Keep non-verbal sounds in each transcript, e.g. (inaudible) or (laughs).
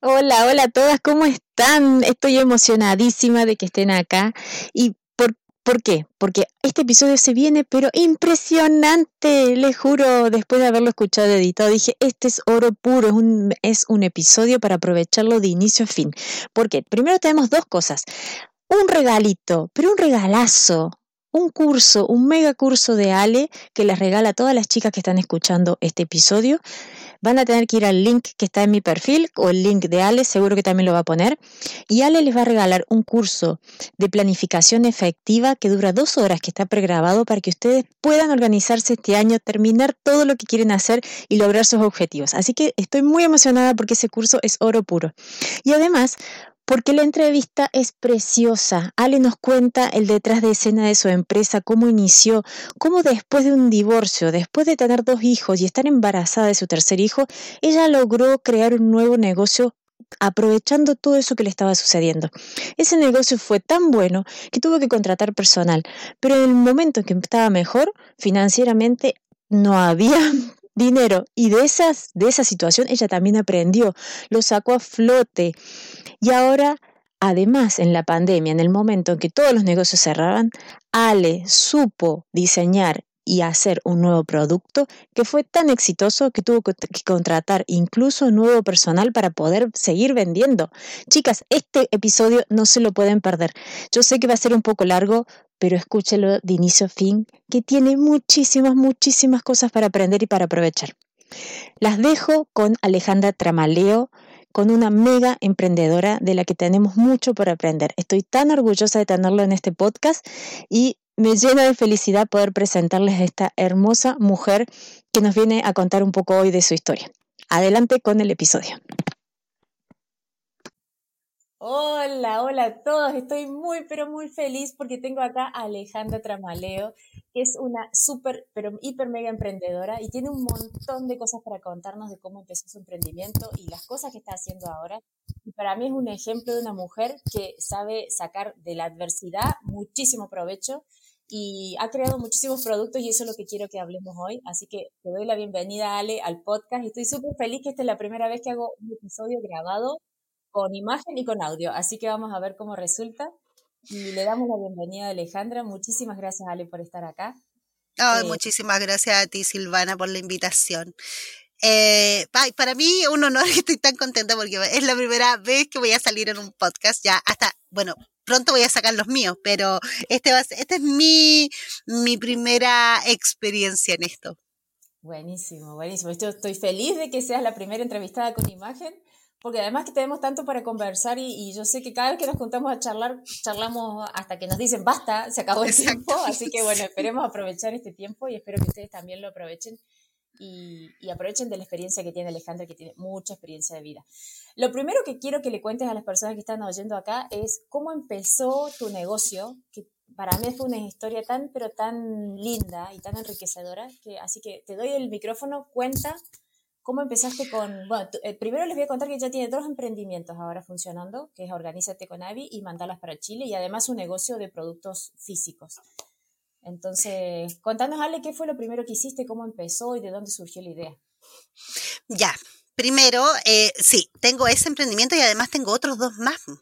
Hola, hola a todas, ¿cómo están? Estoy emocionadísima de que estén acá. ¿Y por, qué? Porque este episodio se viene, pero impresionante, les juro, después de haberlo escuchado editado, dije, este es oro puro, es un, es un episodio para aprovecharlo de inicio a fin. ¿Por qué? Primero tenemos dos cosas. Un regalito, pero un regalazo, un curso, un mega curso de Ale que les regala a todas las chicas que están escuchando este episodio van a tener que ir al link que está en mi perfil o el link de Ale, seguro que también lo va a poner. Y Ale les va a regalar un curso de planificación efectiva que dura dos horas, que está pregrabado para que ustedes puedan organizarse este año, terminar todo lo que quieren hacer y lograr sus objetivos. Así que estoy muy emocionada porque ese curso es oro puro. Y además porque la entrevista es preciosa. Ale nos cuenta el detrás de escena de su empresa, cómo inició, cómo después de un divorcio, después de tener dos hijos y estar embarazada de su tercer hijo, ella logró crear un nuevo negocio aprovechando todo eso que le estaba sucediendo. Ese negocio fue tan bueno que tuvo que contratar personal, pero en el momento en que estaba mejor financieramente no había dinero y de esas de esa situación ella también aprendió, lo sacó a flote y ahora Además, en la pandemia, en el momento en que todos los negocios cerraban, Ale supo diseñar y hacer un nuevo producto que fue tan exitoso que tuvo que contratar incluso nuevo personal para poder seguir vendiendo. Chicas, este episodio no se lo pueden perder. Yo sé que va a ser un poco largo, pero escúchelo de inicio a fin, que tiene muchísimas, muchísimas cosas para aprender y para aprovechar. Las dejo con Alejandra Tramaleo, con una mega emprendedora de la que tenemos mucho por aprender. Estoy tan orgullosa de tenerlo en este podcast y me llena de felicidad poder presentarles a esta hermosa mujer que nos viene a contar un poco hoy de su historia. Adelante con el episodio. Hola, hola a todos. Estoy muy, pero muy feliz porque tengo acá a Alejandra Tramaleo, que es una súper, pero hiper mega emprendedora y tiene un montón de cosas para contarnos de cómo empezó su emprendimiento y las cosas que está haciendo ahora. Y para mí es un ejemplo de una mujer que sabe sacar de la adversidad muchísimo provecho y ha creado muchísimos productos y eso es lo que quiero que hablemos hoy. Así que te doy la bienvenida, Ale, al podcast estoy súper feliz que esta es la primera vez que hago un episodio grabado con imagen y con audio. Así que vamos a ver cómo resulta. Y le damos la bienvenida a Alejandra. Muchísimas gracias, Ale, por estar acá. Eh, muchísimas gracias a ti, Silvana, por la invitación. Eh, para mí, un honor (laughs) que estoy tan contenta porque es la primera vez que voy a salir en un podcast. Ya hasta, bueno, pronto voy a sacar los míos, pero este va, esta es mi, mi primera experiencia en esto. Buenísimo, buenísimo. estoy feliz de que seas la primera entrevistada con imagen porque además que tenemos tanto para conversar y, yo sé que cada vez que nos juntamos a charlar, charlamos hasta que nos dicen basta, se acabó el tiempo, así que bueno, (laughs) esperemos aprovechar este tiempo y espero que ustedes también lo aprovechen y, y, aprovechen de la experiencia que tiene Alejandra, que tiene mucha experiencia de vida. Lo primero que quiero que le cuentes a las personas que están oyendo acá es cómo empezó tu negocio, que para mí fue una historia tan, pero tan linda y tan enriquecedora, que así que te doy el micrófono, cuenta ¿Cómo empezaste con.? Bueno, eh, primero les voy a contar que ya tiene dos emprendimientos ahora funcionando, que es Organízate con Avi y Mandalas para Chile, y además un negocio de productos físicos. Entonces, contanos, Ale, ¿qué fue lo primero que hiciste, cómo empezó y de dónde surgió la idea? Ya, primero, eh, sí, tengo ese emprendimiento y además tengo otros dos más. O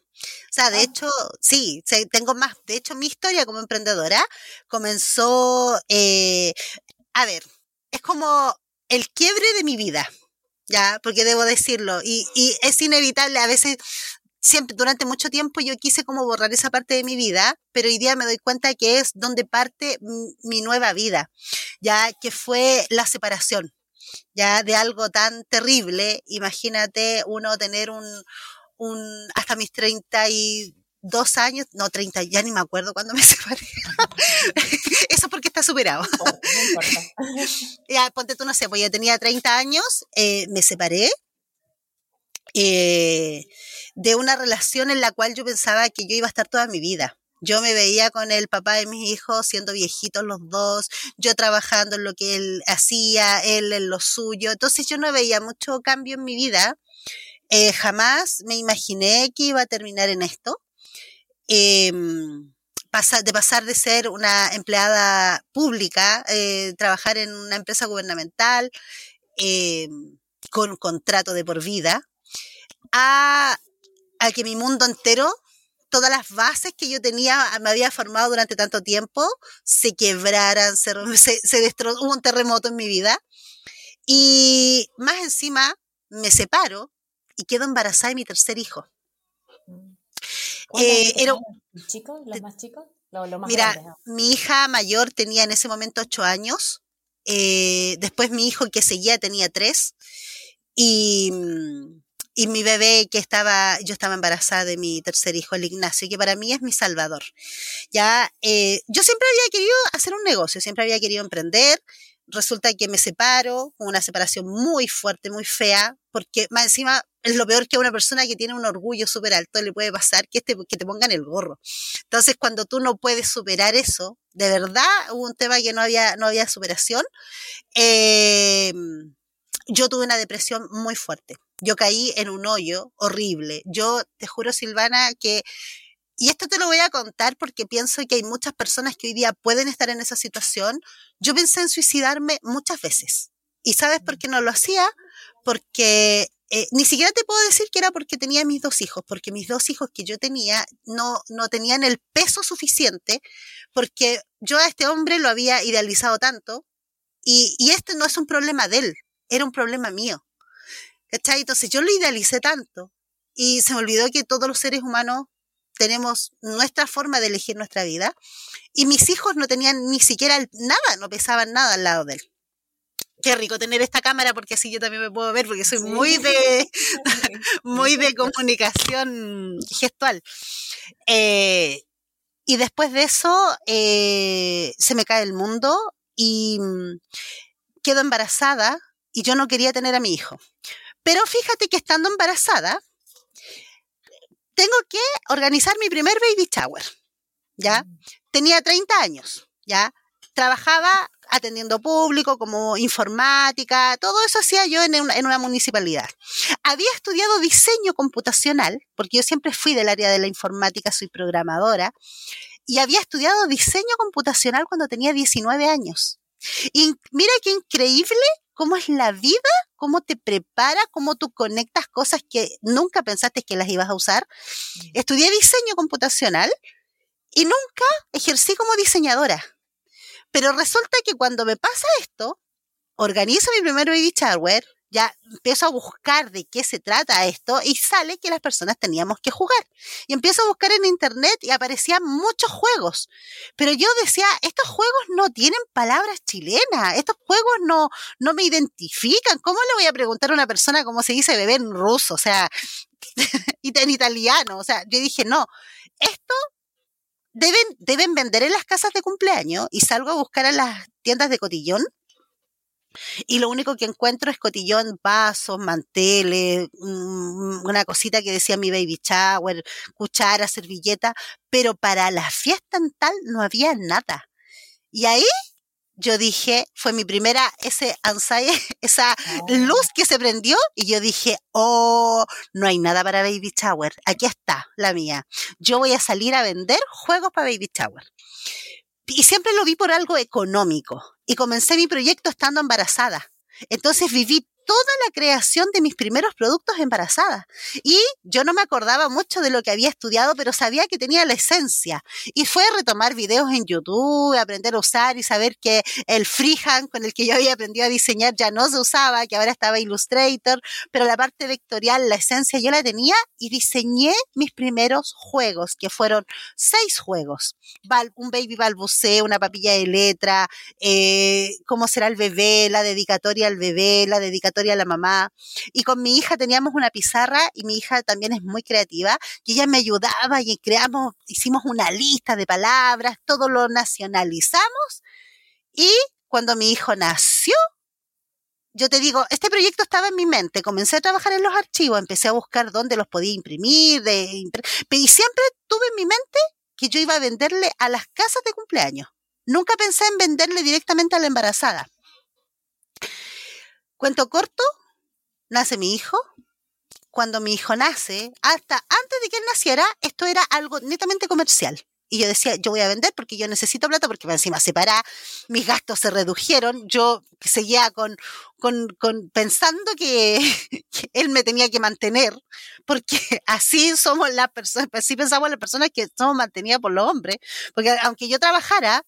sea, de ah. hecho, sí, tengo más. De hecho, mi historia como emprendedora comenzó, eh, a ver, es como el quiebre de mi vida, ya, porque debo decirlo, y, y es inevitable, a veces siempre durante mucho tiempo yo quise como borrar esa parte de mi vida, pero hoy día me doy cuenta que es donde parte mi nueva vida, ya que fue la separación, ya de algo tan terrible, imagínate uno tener un, un hasta mis treinta y dos años, no, 30, ya ni me acuerdo cuándo me (laughs) separé. Eso porque está superado. (laughs) ya, ponte tú, no sé, pues ya tenía 30 años, eh, me separé eh, de una relación en la cual yo pensaba que yo iba a estar toda mi vida. Yo me veía con el papá de mis hijos siendo viejitos los dos, yo trabajando en lo que él hacía, él en lo suyo. Entonces yo no veía mucho cambio en mi vida. Eh, jamás me imaginé que iba a terminar en esto eh, de pasar de ser una empleada pública, eh, trabajar en una empresa gubernamental eh, con contrato de por vida, a, que mi mundo entero todas las bases que yo tenía, me había formado durante tanto tiempo, se quebraran, se, (laughs) se, se hubo un terremoto en mi vida. Y más encima, me separo y quedo embarazada de mi tercer hijo. Eh, era, ¿Los chicos? ¿Los más chicos? mira, mi hija mayor tenía en ese momento ocho años. Eh, después mi hijo que seguía tenía tres. Y, y mi bebé que estaba, yo estaba embarazada de mi tercer hijo, el Ignacio, que para mí es mi salvador. Ya, eh, yo siempre había querido hacer un negocio, siempre había querido emprender resulta que me separo, una separación muy fuerte, muy fea, porque más encima es lo peor que a una persona que tiene un orgullo súper alto le puede pasar que te, que te pongan el gorro. Entonces, cuando tú no puedes superar eso, de verdad hubo un tema que no había, no había superación, eh, yo tuve una depresión muy fuerte. Yo caí en un hoyo horrible. Yo te juro, Silvana, que y esto te lo voy a contar porque pienso que hay muchas personas que hoy día pueden estar en esa situación. Yo pensé en suicidarme muchas veces. ¿Y sabes por qué no lo hacía? Porque eh, ni siquiera te puedo decir que era porque tenía mis dos hijos, porque mis dos hijos que yo tenía no, no tenían el peso suficiente, porque yo a este hombre lo había idealizado tanto y, y este no es un problema de él, era un problema mío. ¿Cachai? Entonces yo lo idealicé tanto y se me olvidó que todos los seres humanos tenemos nuestra forma de elegir nuestra vida. Y mis hijos no tenían ni siquiera nada, no pesaban nada al lado de él. Qué rico tener esta cámara porque así yo también me puedo ver porque soy muy de (laughs) (laughs) muy de comunicación gestual. Eh, y después de eso eh, se me cae el mundo y mm, quedo embarazada y yo no quería tener a mi hijo. Pero fíjate que estando embarazada, tengo que organizar mi primer baby shower, ¿ya? Mm. Tenía 30 años, ¿ya? Trabajaba atendiendo público, como informática, todo eso hacía yo en una, municipalidad. Había estudiado diseño computacional, porque yo siempre fui del área de la informática, soy programadora, y había estudiado diseño computacional cuando tenía 19 años. Y mira qué increíble cómo es la vida, cómo te prepara, cómo tú conectas cosas que nunca pensaste que las ibas a usar. Mm. Estudié diseño computacional y nunca ejercí como diseñadora. Pero resulta que cuando me pasa esto, organizo mi primer baby shower, ya empiezo a buscar de qué se trata esto y sale que las personas teníamos que jugar. Y empiezo a buscar en internet y aparecían muchos juegos. Pero yo decía, estos juegos no tienen palabras chilenas, estos juegos no, no me identifican. ¿Cómo le voy a preguntar a una persona cómo se dice bebé en ruso? O sea, (laughs) en italiano. O sea, yo dije, no, esto deben, deben vender en las casas de cumpleaños y salgo a buscar a las tiendas de cotillón y lo único que encuentro es cotillón, vasos, manteles, mm, una cosita que decía mi baby shower, cuchara, servilleta, pero para la fiesta en tal no había nada. Y ahí yo dije, fue mi primera, ese (laughs) esa luz que se prendió y yo dije, oh, no hay nada para baby shower, aquí está la mía. Yo voy a salir a vender juegos para baby shower y siempre lo vi por algo económico. Y comencé mi proyecto estando embarazada. Entonces viví toda la creación de mis primeros productos embarazada. Y yo no me acordaba mucho de lo que había estudiado, pero sabía que tenía la esencia. Y fue retomar videos en YouTube, aprender a usar y saber que el freehand con el que yo había aprendido a diseñar ya no se usaba, que ahora estaba Illustrator, pero la parte vectorial, la esencia yo la tenía y diseñé mis primeros juegos, que fueron seis juegos. Un baby balbuceo, una papilla de letra, eh, cómo será el bebé, la dedicatoria al bebé, la dedicatoria a la mamá. Y con mi hija teníamos una pizarra y mi hija también es muy creativa y ella me ayudaba y creamos, hicimos una lista de palabras, todo lo nacionalizamos y cuando mi hijo nació, yo te digo, este proyecto estaba en mi mente, comencé a trabajar en los archivos, empecé a buscar dónde los podía imprimir, de, y siempre tuve en mi mente que yo iba a venderle a las casas de cumpleaños. Nunca pensé en venderle directamente a la embarazada. Cuento corto, nace mi hijo. Cuando mi hijo nace, hasta antes de que él naciera, esto era algo netamente comercial. y yo decía, yo voy a vender porque yo necesito plata, porque encima se para, mis gastos se redujeron, yo seguía con, con, con pensando que, (laughs) que, él me tenía que mantener, porque (laughs) así somos las personas, así pensamos las personas que somos mantenidas por los hombres, porque aunque yo trabajara,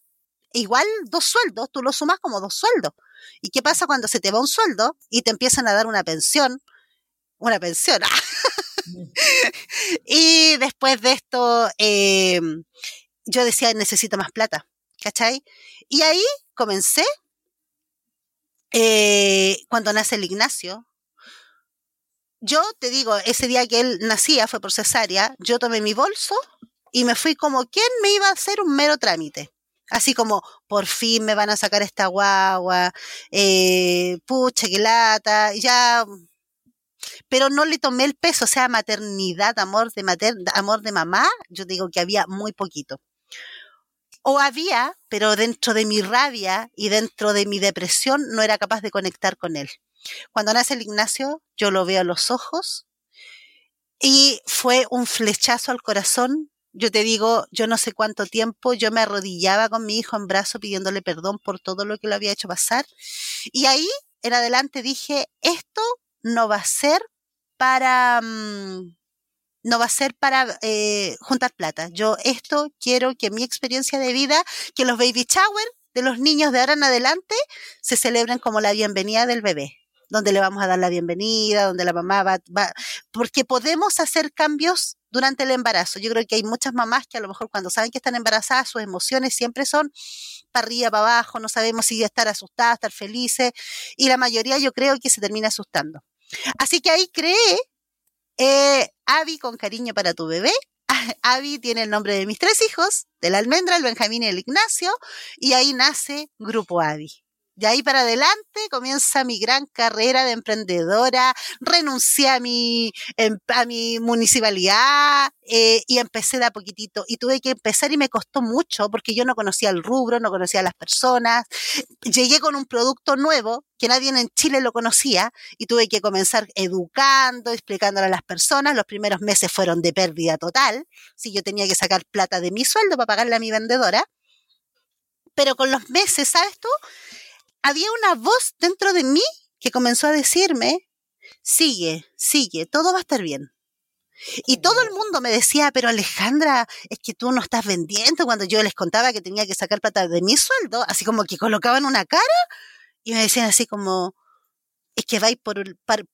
igual dos sueldos, tú lo sumas como dos sueldos. ¿Y qué pasa cuando se te va un sueldo y te empiezan a dar una pensión? Una pensión. (laughs) y después de esto, eh, yo decía, necesito más plata, ¿cachai? Y ahí comencé, eh, cuando nace el Ignacio, yo te digo, ese día que él nacía, fue por cesárea, yo tomé mi bolso y me fui como quien me iba a hacer un mero trámite. Así como, por fin me van a sacar esta guagua, eh, pucha, qué lata, ya. Pero no le tomé el peso, o sea, maternidad, amor de mater, amor de mamá, yo digo que había muy poquito. O había, pero dentro de mi rabia y dentro de mi depresión no era capaz de conectar con él. Cuando nace el Ignacio, yo lo veo a los ojos y fue un flechazo al corazón yo te digo, yo no sé cuánto tiempo yo me arrodillaba con mi hijo en brazo pidiéndole perdón por todo lo que lo había hecho pasar. Y ahí en adelante dije, esto no va a ser para, mmm, no va a ser para eh, juntar plata. Yo esto quiero que mi experiencia de vida, que los baby shower de los niños de ahora en adelante se celebren como la bienvenida del bebé donde le vamos a dar la bienvenida, donde la mamá va, va, porque podemos hacer cambios durante el embarazo. Yo creo que hay muchas mamás que a lo mejor cuando saben que están embarazadas, sus emociones siempre son para arriba, para abajo, no sabemos si estar asustadas, estar felices, y la mayoría yo creo que se termina asustando. Así que ahí creé eh, Avi con cariño para tu bebé. (laughs) Avi tiene el nombre de mis tres hijos, de la almendra, el Benjamín y el Ignacio, y ahí nace Grupo Avi. De ahí para adelante comienza mi gran carrera de emprendedora. Renuncié a mi, em, a mi municipalidad eh, y empecé de a poquitito. Y tuve que empezar y me costó mucho porque yo no conocía el rubro, no conocía a las personas. Llegué con un producto nuevo que nadie en Chile lo conocía y tuve que comenzar educando, explicándole a las personas. Los primeros meses fueron de pérdida total. Si yo tenía que sacar plata de mi sueldo para pagarle a mi vendedora. Pero con los meses, ¿sabes tú? Había una voz dentro de mí que comenzó a decirme, sigue, sigue, todo va a estar bien. Y todo el mundo me decía, pero Alejandra, es que tú no estás vendiendo cuando yo les contaba que tenía que sacar plata de mi sueldo, así como que colocaban una cara y me decían así como, es que vais por,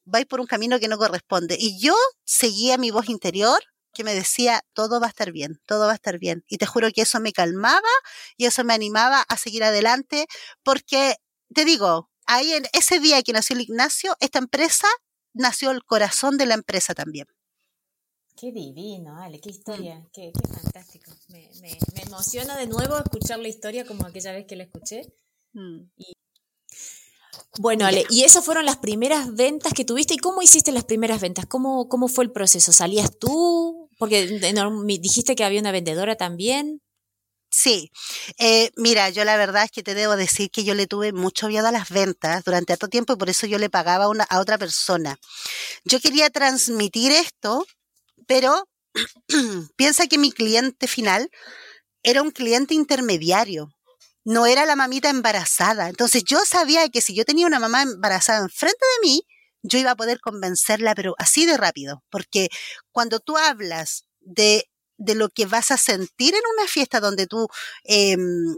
vais por un camino que no corresponde. Y yo seguía mi voz interior que me decía, todo va a estar bien, todo va a estar bien. Y te juro que eso me calmaba y eso me animaba a seguir adelante porque te digo, ahí en ese día que nació el Ignacio, esta empresa nació el corazón de la empresa también. Qué divino, Ale, qué historia, qué, qué, fantástico. Me, me, me, emociona de nuevo escuchar la historia como aquella vez que la escuché. Mm. Y... Bueno, Ale, y esas fueron las primeras ventas que tuviste. ¿Y cómo hiciste las primeras ventas? ¿Cómo, cómo fue el proceso? ¿Salías tú? Porque dijiste que había una vendedora también. Sí, eh, mira, yo la verdad es que te debo decir que yo le tuve mucho miedo a las ventas durante tanto tiempo y por eso yo le pagaba una, a otra persona. Yo quería transmitir esto, pero (clears throat) piensa que mi cliente final era un cliente intermediario, no era la mamita embarazada. Entonces yo sabía que si yo tenía una mamá embarazada enfrente de mí, yo iba a poder convencerla, pero así de rápido, porque cuando tú hablas de de lo que vas a sentir en una fiesta donde tú eh,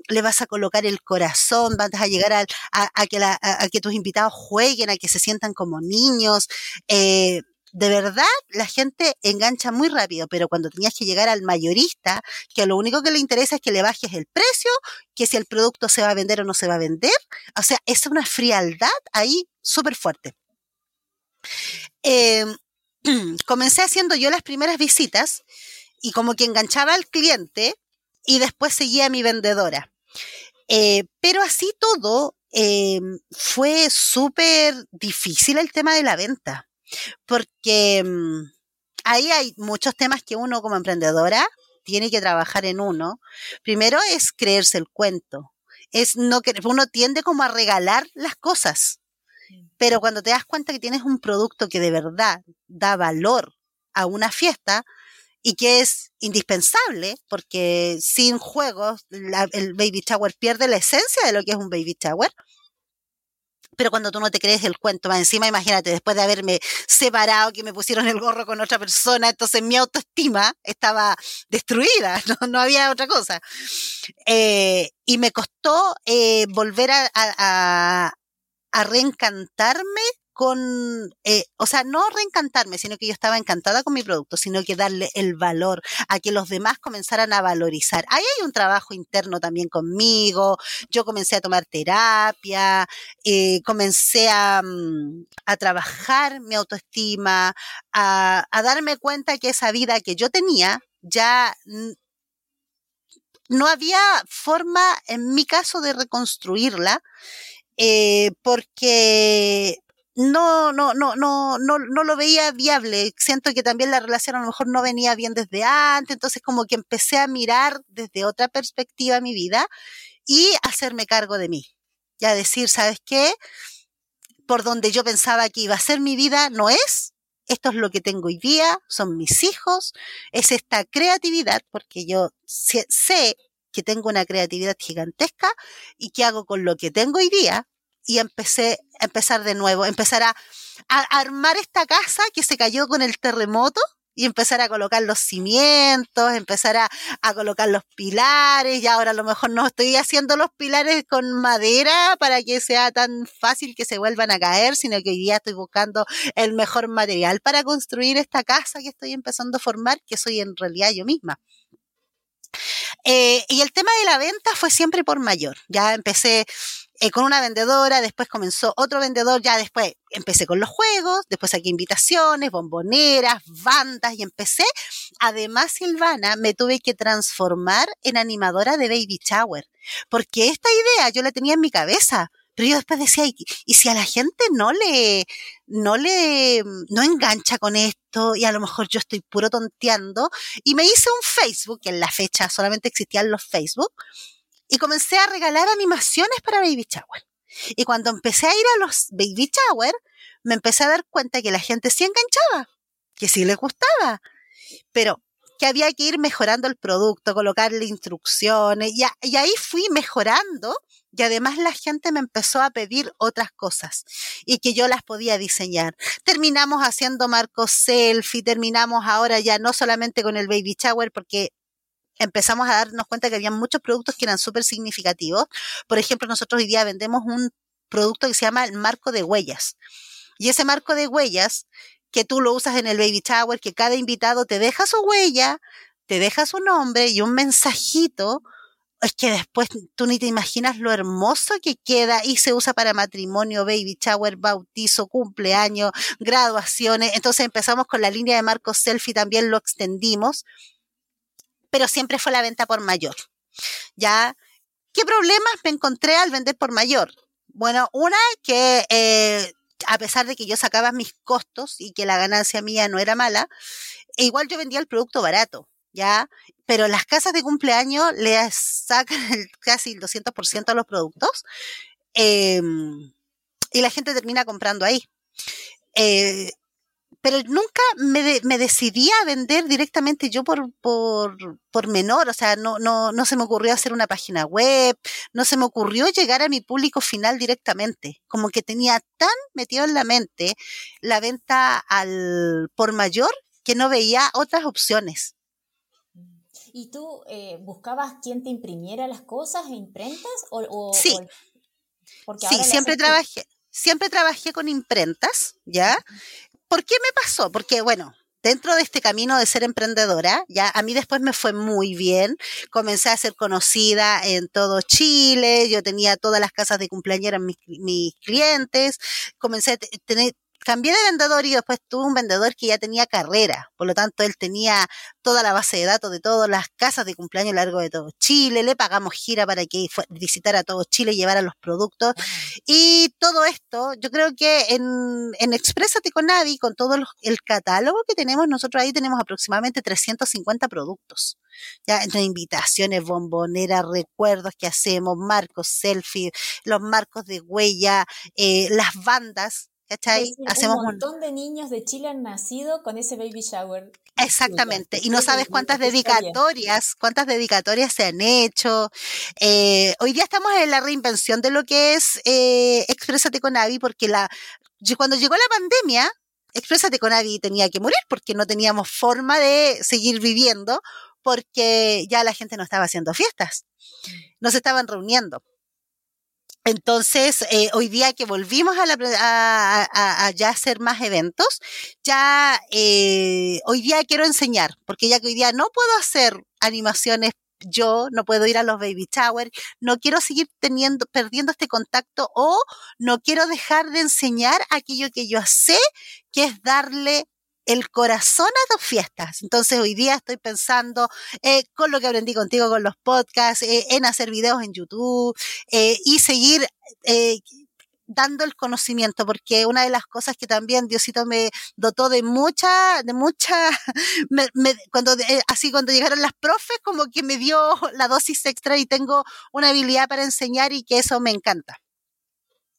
le vas a colocar el corazón, vas a llegar a, a, que, a, tus invitados jueguen, a que se sientan como niños. Eh, de verdad, la gente engancha muy rápido, pero cuando tenías que llegar al mayorista, que lo único que le interesa es que le bajes el precio, que si el producto se va a vender o no se va a vender, o sea, es una frialdad ahí súper fuerte. Eh, (clears throat) comencé haciendo yo las primeras visitas y como que enganchaba al cliente y después seguía a mi vendedora. Eh, pero así todo, eh, fue súper difícil el tema de la venta, porque mm, ahí hay muchos temas que uno como emprendedora tiene que trabajar en uno. Primero es creerse el cuento. Es no que uno tiende como a regalar las cosas. Pero cuando te das cuenta que tienes un producto que de verdad da valor a una fiesta, y que es indispensable porque sin juegos el baby shower pierde la esencia de lo que es un baby shower pero cuando tú no te crees el cuento, más encima, imagínate, después de haberme separado, que me pusieron el gorro con otra persona, entonces mi autoestima estaba destruida, (laughs) no, había otra cosa. Eh, y me costó eh, volver a, a reencantarme con, eh, o sea, no reencantarme, sino que yo estaba encantada con mi producto, sino que darle el valor a que los demás comenzaran a valorizar. Ahí hay un trabajo interno también conmigo, yo comencé a tomar terapia, eh, comencé a, mm, a, trabajar mi autoestima, a, a darme cuenta que esa vida que yo tenía ya no había forma, en mi caso, de reconstruirla, eh, porque no, no, no, no, no, no lo veía viable. Siento que también la relación a lo mejor no venía bien desde antes, entonces como que empecé a mirar desde otra perspectiva mi vida y hacerme cargo de mí. Ya decir, ¿sabes qué? Por donde yo pensaba que iba a ser mi vida, no es. Esto es lo que tengo hoy día, son mis hijos, es esta creatividad, porque yo sé que tengo una creatividad gigantesca y qué hago con lo que tengo hoy día, y empecé a empezar de nuevo, empezar a, armar esta casa que se cayó con el terremoto y empezar a colocar los cimientos, empezar a, colocar los pilares, y ahora a lo mejor no estoy haciendo los pilares con madera para que sea tan fácil que se vuelvan a caer, sino que hoy día estoy buscando el mejor material para construir esta casa que estoy empezando a formar, que soy en realidad yo misma. Eh, y el tema de la venta fue siempre por mayor. Ya empecé eh, con una vendedora, después comenzó otro vendedor, ya después empecé con los juegos, después aquí invitaciones, bomboneras, bandas y empecé. Además, Silvana, me tuve que transformar en animadora de Baby Shower, porque esta idea yo la tenía en mi cabeza, pero yo después decía, ¿y, si a la gente no le, no le, no engancha con esto y a lo mejor yo estoy puro tonteando? Y me hice un Facebook, que en la fecha solamente existían los Facebook, y comencé a regalar animaciones para Baby Shower. Y cuando empecé a ir a los Baby Shower, me empecé a dar cuenta que la gente sí enganchaba, que sí les gustaba. Pero que había que ir mejorando el producto, colocarle instrucciones, y, y, ahí fui mejorando, y además la gente me empezó a pedir otras cosas, y que yo las podía diseñar. Terminamos haciendo marcos selfie, terminamos ahora ya no solamente con el baby shower, porque empezamos a darnos cuenta que había muchos productos que eran súper significativos. Por ejemplo, nosotros hoy día vendemos un producto que se llama el marco de huellas. Y ese marco de huellas que tú lo usas en el baby shower, que cada invitado te deja su huella, te deja su nombre y un mensajito, es que después tú ni te imaginas lo hermoso que queda y se usa para matrimonio, baby shower, bautizo, cumpleaños, graduaciones. Entonces empezamos con la línea de marcos selfie, también lo extendimos, pero siempre fue la venta por mayor. ¿Ya? ¿Qué problemas me encontré al vender por mayor? Bueno, una que eh, a pesar de que yo sacaba mis costos y que la ganancia mía no era mala, igual yo vendía el producto barato, ¿ya? Pero las casas de cumpleaños le sacan casi el 200% a los productos em, y la gente termina comprando ahí. Eh, pero nunca me, me, decidí a vender directamente yo por, por, por menor, o sea, no, no, no se me ocurrió hacer una página web, no se me ocurrió llegar a mi público final directamente, como que tenía tan metido en la mente la venta al por mayor que no veía otras opciones. ¿Y tú eh, buscabas quién te imprimiera las cosas, imprentas? O, sí, sí siempre trabajé, siempre trabajé con imprentas, ¿ya? ¿Por qué me pasó? Porque, bueno, dentro de este camino de ser emprendedora, ya a mí después me fue muy bien. Comencé a ser conocida en todo Chile. Yo tenía todas las casas de cumpleaños en mis, mis clientes. Comencé a tener, cambié de vendedor y después tuve un vendedor que ya tenía carrera, por lo tanto él tenía toda la base de datos de todas las casas de cumpleaños a lo largo de todo Chile, le pagamos gira para que visitara todo Chile, llevara los productos y todo esto, yo creo que en, en Exprésate con Avi, con todo el catálogo que tenemos, nosotros ahí tenemos aproximadamente 350 productos. Ya, entre invitaciones, bomboneras, recuerdos que hacemos, marcos, selfie, los marcos de huella, eh, las bandas, ¿cachai? Hacemos un montón de niños de Chile han nacido con ese baby shower. Exactamente, y no sabes cuántas dedicatorias, cuántas dedicatorias se han hecho. Eh, hoy día estamos en la reinvención de lo que es eh, Exprésate con Avi, porque la, cuando llegó la pandemia, Exprésate con Avi tenía que morir porque no teníamos forma de seguir viviendo porque ya la gente no estaba haciendo fiestas, no se estaban reuniendo. Entonces, eh, hoy día que volvimos a, la, ya hacer más eventos, ya eh, hoy día quiero enseñar, porque ya que hoy día no puedo hacer animaciones yo no puedo ir a los baby shower, no quiero seguir teniendo, perdiendo este contacto o no quiero dejar de enseñar aquello que yo sé, que es darle el corazón a dos fiestas. Entonces hoy día estoy pensando eh, con lo que aprendí contigo con los podcasts, eh, en hacer videos en YouTube eh, y seguir dando el conocimiento, porque una de las cosas que también Diosito me dotó de mucha, de mucha, (laughs) cuando, así cuando llegaron las profes, como que me dio la dosis extra y tengo una habilidad para enseñar y que eso me encanta.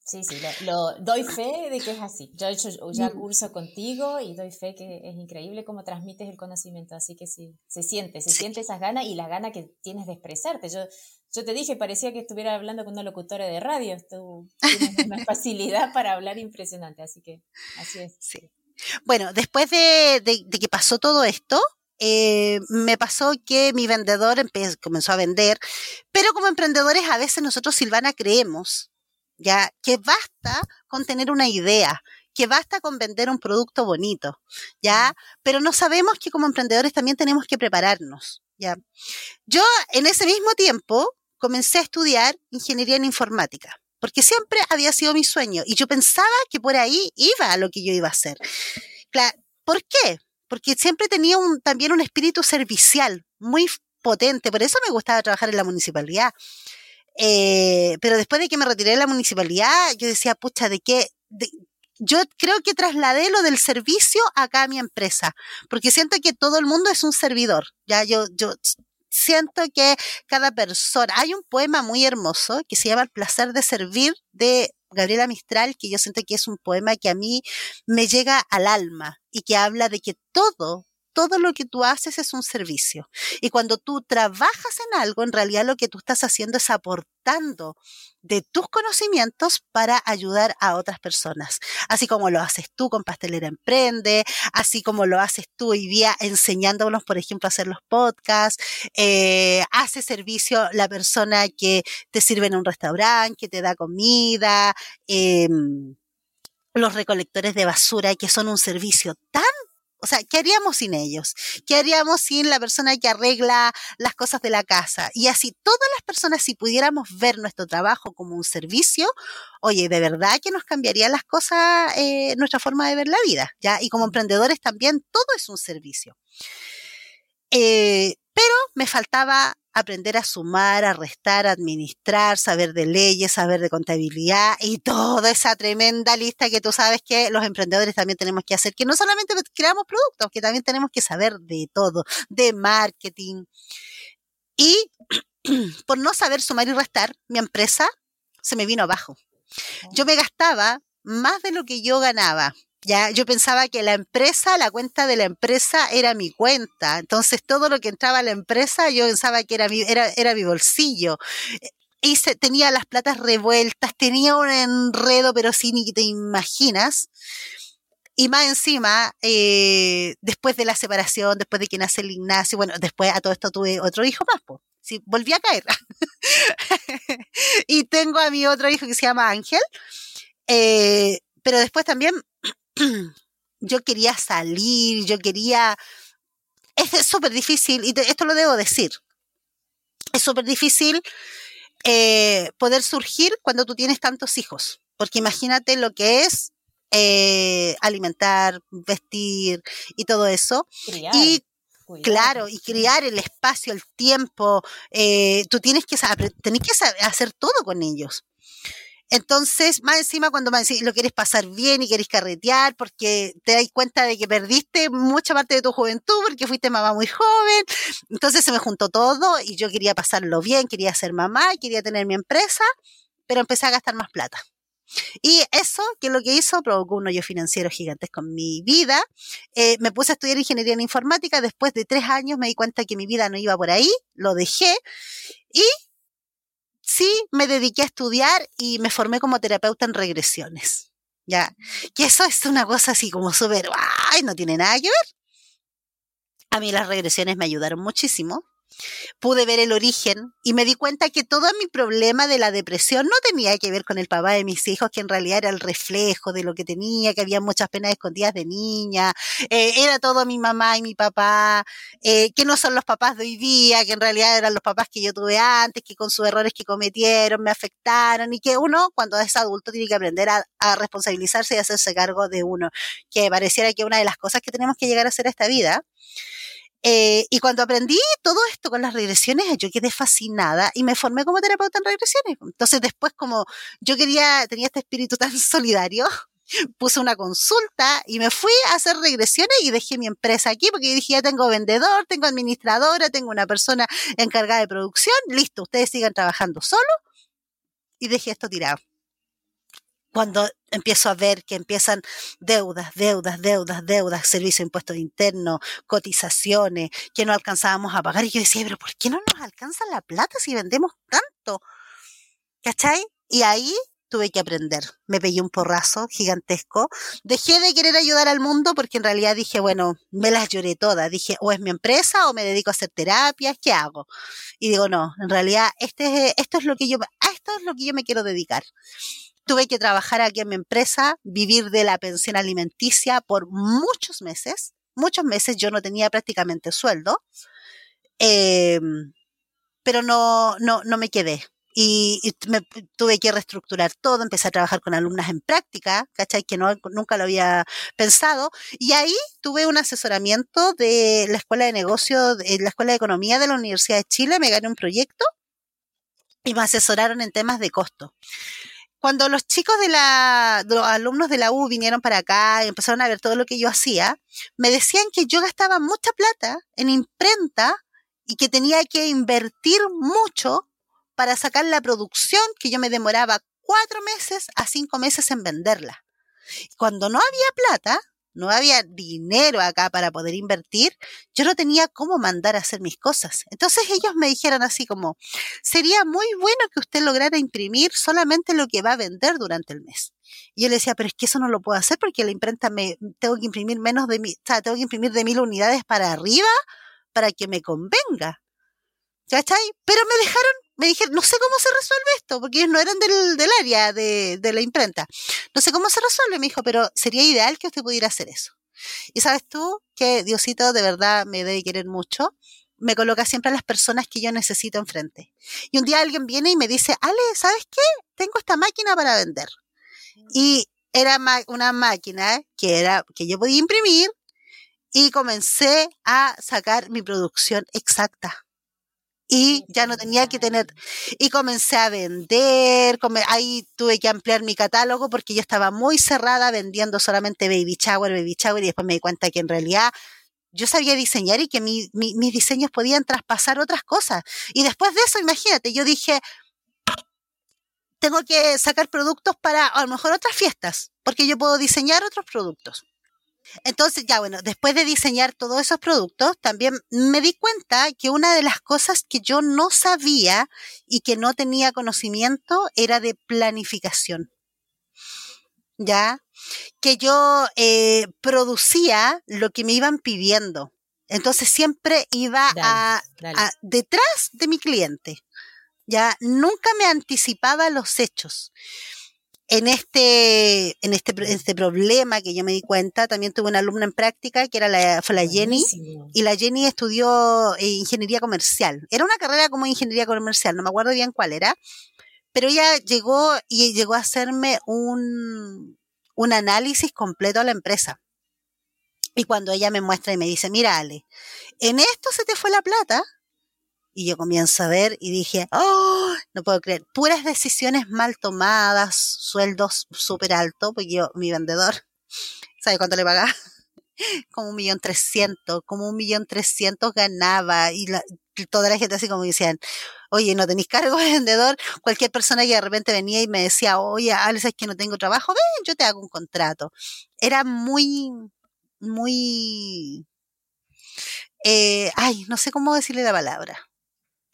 Sí, sí, lo, doy fe de que es así. Yo he hecho ya mm. curso contigo y doy fe que es increíble cómo transmites el conocimiento, así que sí, se siente, se siente esas ganas y la gana que tienes de expresarte. Yo, yo te dije, parecía que estuviera hablando con una locutora de radio, tú tienes una (laughs) facilidad para hablar impresionante, así que así es. Sí. Bueno, después de, que pasó todo esto, eh, me pasó que mi vendedor comenzó a vender, pero como emprendedores a veces nosotros, Silvana, creemos ya que basta con tener una idea, que basta con vender un producto bonito, ya, pero no sabemos que como emprendedores también tenemos que prepararnos, ya. Yo en ese mismo tiempo comencé a estudiar ingeniería en informática, porque siempre había sido mi sueño y yo pensaba que por ahí iba a lo que yo iba a hacer. ¿Por qué? Porque siempre tenía un, también un espíritu servicial muy potente, por eso me gustaba trabajar en la municipalidad. Eh, pero después de que me retiré de la municipalidad, yo decía, pucha, ¿de qué? yo creo que trasladé lo del servicio acá a mi empresa, porque siento que todo el mundo es un servidor. Ya yo, yo siento que cada persona, hay un poema muy hermoso que se llama El placer de servir de Gabriela Mistral, que yo siento que es un poema que a mí me llega al alma y que habla de que todo, todo lo que tú haces es un servicio. Y cuando tú trabajas en algo, en realidad lo que tú estás haciendo es aportando de tus conocimientos para ayudar a otras personas. Así como lo haces tú con Pastelera Emprende, así como lo haces tú hoy día enseñándonos, por ejemplo, a hacer los podcasts, eh, hace servicio la persona que te sirve en un restaurante, que te da comida, em, los recolectores de basura, que son un servicio tan o sea, ¿qué haríamos sin ellos? ¿Qué haríamos sin la persona que arregla las cosas de la casa? Y así todas las personas, si pudiéramos ver nuestro trabajo como un servicio, oye, de verdad que nos cambiaría las cosas, eh, nuestra forma de ver la vida, ¿ya? Y como emprendedores también, todo es un servicio. Eh, pero me faltaba aprender a sumar, a restar, a administrar, saber de leyes, saber de contabilidad y toda esa tremenda lista que tú sabes que los emprendedores también tenemos que hacer, que no solamente creamos productos, que también tenemos que saber de todo, de marketing. Y (clears throat) por no saber sumar y restar, mi empresa se me vino abajo. Yo me gastaba más de lo que yo ganaba. Ya, yo pensaba que la empresa, la cuenta de la empresa era mi cuenta. Entonces todo lo que entraba a la empresa, yo pensaba que era mi, era, era mi bolsillo. Se, tenía las platas revueltas, tenía un enredo, pero sí ni te imaginas. Y más encima, eh, después de la separación, después de que nace el Ignacio, bueno, después a todo esto tuve otro hijo más, pues. Volví a caer. (laughs) y tengo a mi otro hijo que se llama Ángel. Eh, pero después también (clears throat) yo quería salir, yo quería... Es súper difícil, y esto lo debo decir, es súper difícil eh, poder surgir cuando tú tienes tantos hijos, porque imagínate lo que es eh, alimentar, vestir y todo eso. y Claro, y criar el espacio, el tiempo, eh, tú tienes que, saber, tenés que hacer todo con ellos. Entonces, más encima cuando lo quieres pasar bien y quieres carretear porque te das cuenta de que perdiste mucha parte de tu juventud porque fuiste mamá muy joven. Entonces se me juntó todo y yo quería pasarlo bien, quería ser mamá, quería tener mi empresa, pero empecé a gastar más plata. Y eso, que es lo que hizo, provocó un hoyo financiero gigantesco en mi vida. Eh, me puse a estudiar ingeniería en informática. Después de tres años me di cuenta que mi vida no iba por ahí. Lo dejé. Y sí, me dediqué a estudiar y me formé como terapeuta en regresiones. Ya. Que eso es una cosa así como súper, ay, no tiene nada que ver. A mí las regresiones me ayudaron muchísimo pude ver el origen y me di cuenta que todo mi problema de la depresión no tenía que ver con el papá de mis hijos, que en realidad era el reflejo de lo que tenía, que había muchas penas escondidas de niña, eh, era todo mi mamá y mi papá, eh, que no son los papás de hoy día, que en realidad eran los papás que yo tuve antes, que con sus errores que cometieron me afectaron y que uno cuando es adulto tiene que aprender a, a responsabilizarse y hacerse cargo de uno, que pareciera que una de las cosas que tenemos que llegar a hacer esta vida eh, y cuando aprendí todo esto con las regresiones, yo quedé fascinada y me formé como terapeuta en regresiones. Entonces después como yo quería, tenía este espíritu tan (laughs) solidario, puse una consulta y me fui a hacer regresiones y dejé mi empresa aquí porque dije ya tengo vendedor, tengo administradora, tengo una persona encargada de producción, listo, ustedes sigan trabajando solo y dejé esto tirado cuando empiezo a ver que empiezan deudas, deudas, deudas, deudas, servicio de impuestos internos, cotizaciones, que no alcanzábamos a pagar. Y yo decía, pero ¿por qué no nos alcanza la plata si vendemos tanto? ¿Cachai? Y ahí tuve que aprender. Me pegué un porrazo gigantesco. Dejé de querer ayudar al mundo porque en realidad dije, bueno, me las lloré todas. Dije, o es mi empresa o me dedico a hacer terapias, ¿qué hago? Y digo, no, en realidad este, esto es lo que yo, esto es lo que yo me quiero dedicar tuve que trabajar aquí en mi empresa, vivir de la pensión alimenticia por muchos meses. Muchos meses yo no tenía prácticamente sueldo, em, pero no, no, no me quedé. Y, me, tuve que reestructurar todo, empecé a trabajar con alumnas en práctica, ¿cachai? Que nunca lo había pensado. Y ahí tuve un asesoramiento de la Escuela de Negocios, de la Escuela de Economía de la Universidad de Chile, me gané un proyecto y me asesoraron en temas de costo cuando los chicos de la, los alumnos de la U vinieron para acá y empezaron a ver todo lo que yo hacía, me decían que yo gastaba mucha plata en imprenta y que tenía que invertir mucho para sacar la producción que yo me demoraba cuatro meses a cinco meses en venderla. Cuando no había plata, no había dinero acá para poder invertir, yo no tenía cómo mandar a hacer mis cosas. Entonces ellos me dijeron así como, sería muy bueno que usted lograra imprimir solamente lo que va a vender durante el mes. Y yo le decía, pero es que eso no lo puedo hacer porque la imprenta me, tengo que imprimir menos de mil, o sea, tengo que imprimir de mil unidades para arriba para que me convenga. ¿Cachai? Pero me dejaron me dije, no sé cómo se resuelve esto, porque ellos no eran del, del área de, de, la imprenta. No sé cómo se resuelve, me dijo, pero sería ideal que usted pudiera hacer eso. Y sabes tú que Diosito de verdad me debe querer mucho. Me coloca siempre a las personas que yo necesito enfrente. Y un día alguien viene y me dice, Ale, ¿sabes qué? Tengo esta máquina para vender. Y era una máquina que era, que yo podía imprimir y comencé a sacar mi producción exacta y ya no tenía que tener y comencé a vender ahí tuve que ampliar mi catálogo porque yo estaba muy cerrada vendiendo solamente baby shower baby shower y después me di cuenta que en realidad yo sabía diseñar y que mis diseños podían traspasar otras cosas. Y después de eso imagínate yo dije tengo que sacar productos para a lo mejor otras fiestas porque yo puedo diseñar otros productos entonces, ya bueno, después de diseñar todos esos productos, también me di cuenta que una de las cosas que yo no sabía y que no tenía conocimiento era de planificación. ¿Ya? Que yo eh, producía lo que me iban pidiendo. Entonces siempre iba a, detrás de mi cliente. Ya nunca me anticipaba los hechos en este, en este, este problema que yo me di cuenta, también tuve una alumna en práctica que era la, fue la Jenny, y la Jenny estudió eh, ingeniería comercial. Era una carrera como ingeniería comercial, no me acuerdo bien cuál era, pero ella llegó y llegó a hacerme un, un análisis completo a la empresa. Y cuando ella me muestra y me dice, mira Ale, en esto se te fue la plata, y yo comienzo a ver y dije, oh, no puedo creer, puras decisiones mal tomadas, sueldos súper altos, porque yo, mi vendedor, (laughs) ¿sabe cuánto le pagaba? (laughs) como un millón trescientos, como un millón trescientos ganaba y toda la gente así como decían, oye, no tenéis cargo de (laughs) vendedor, cualquier persona que de repente venía y me decía, oye, Alex, es que no tengo trabajo, ven, yo te hago un contrato. Era muy, muy, eh, ay, no sé cómo decirle la palabra.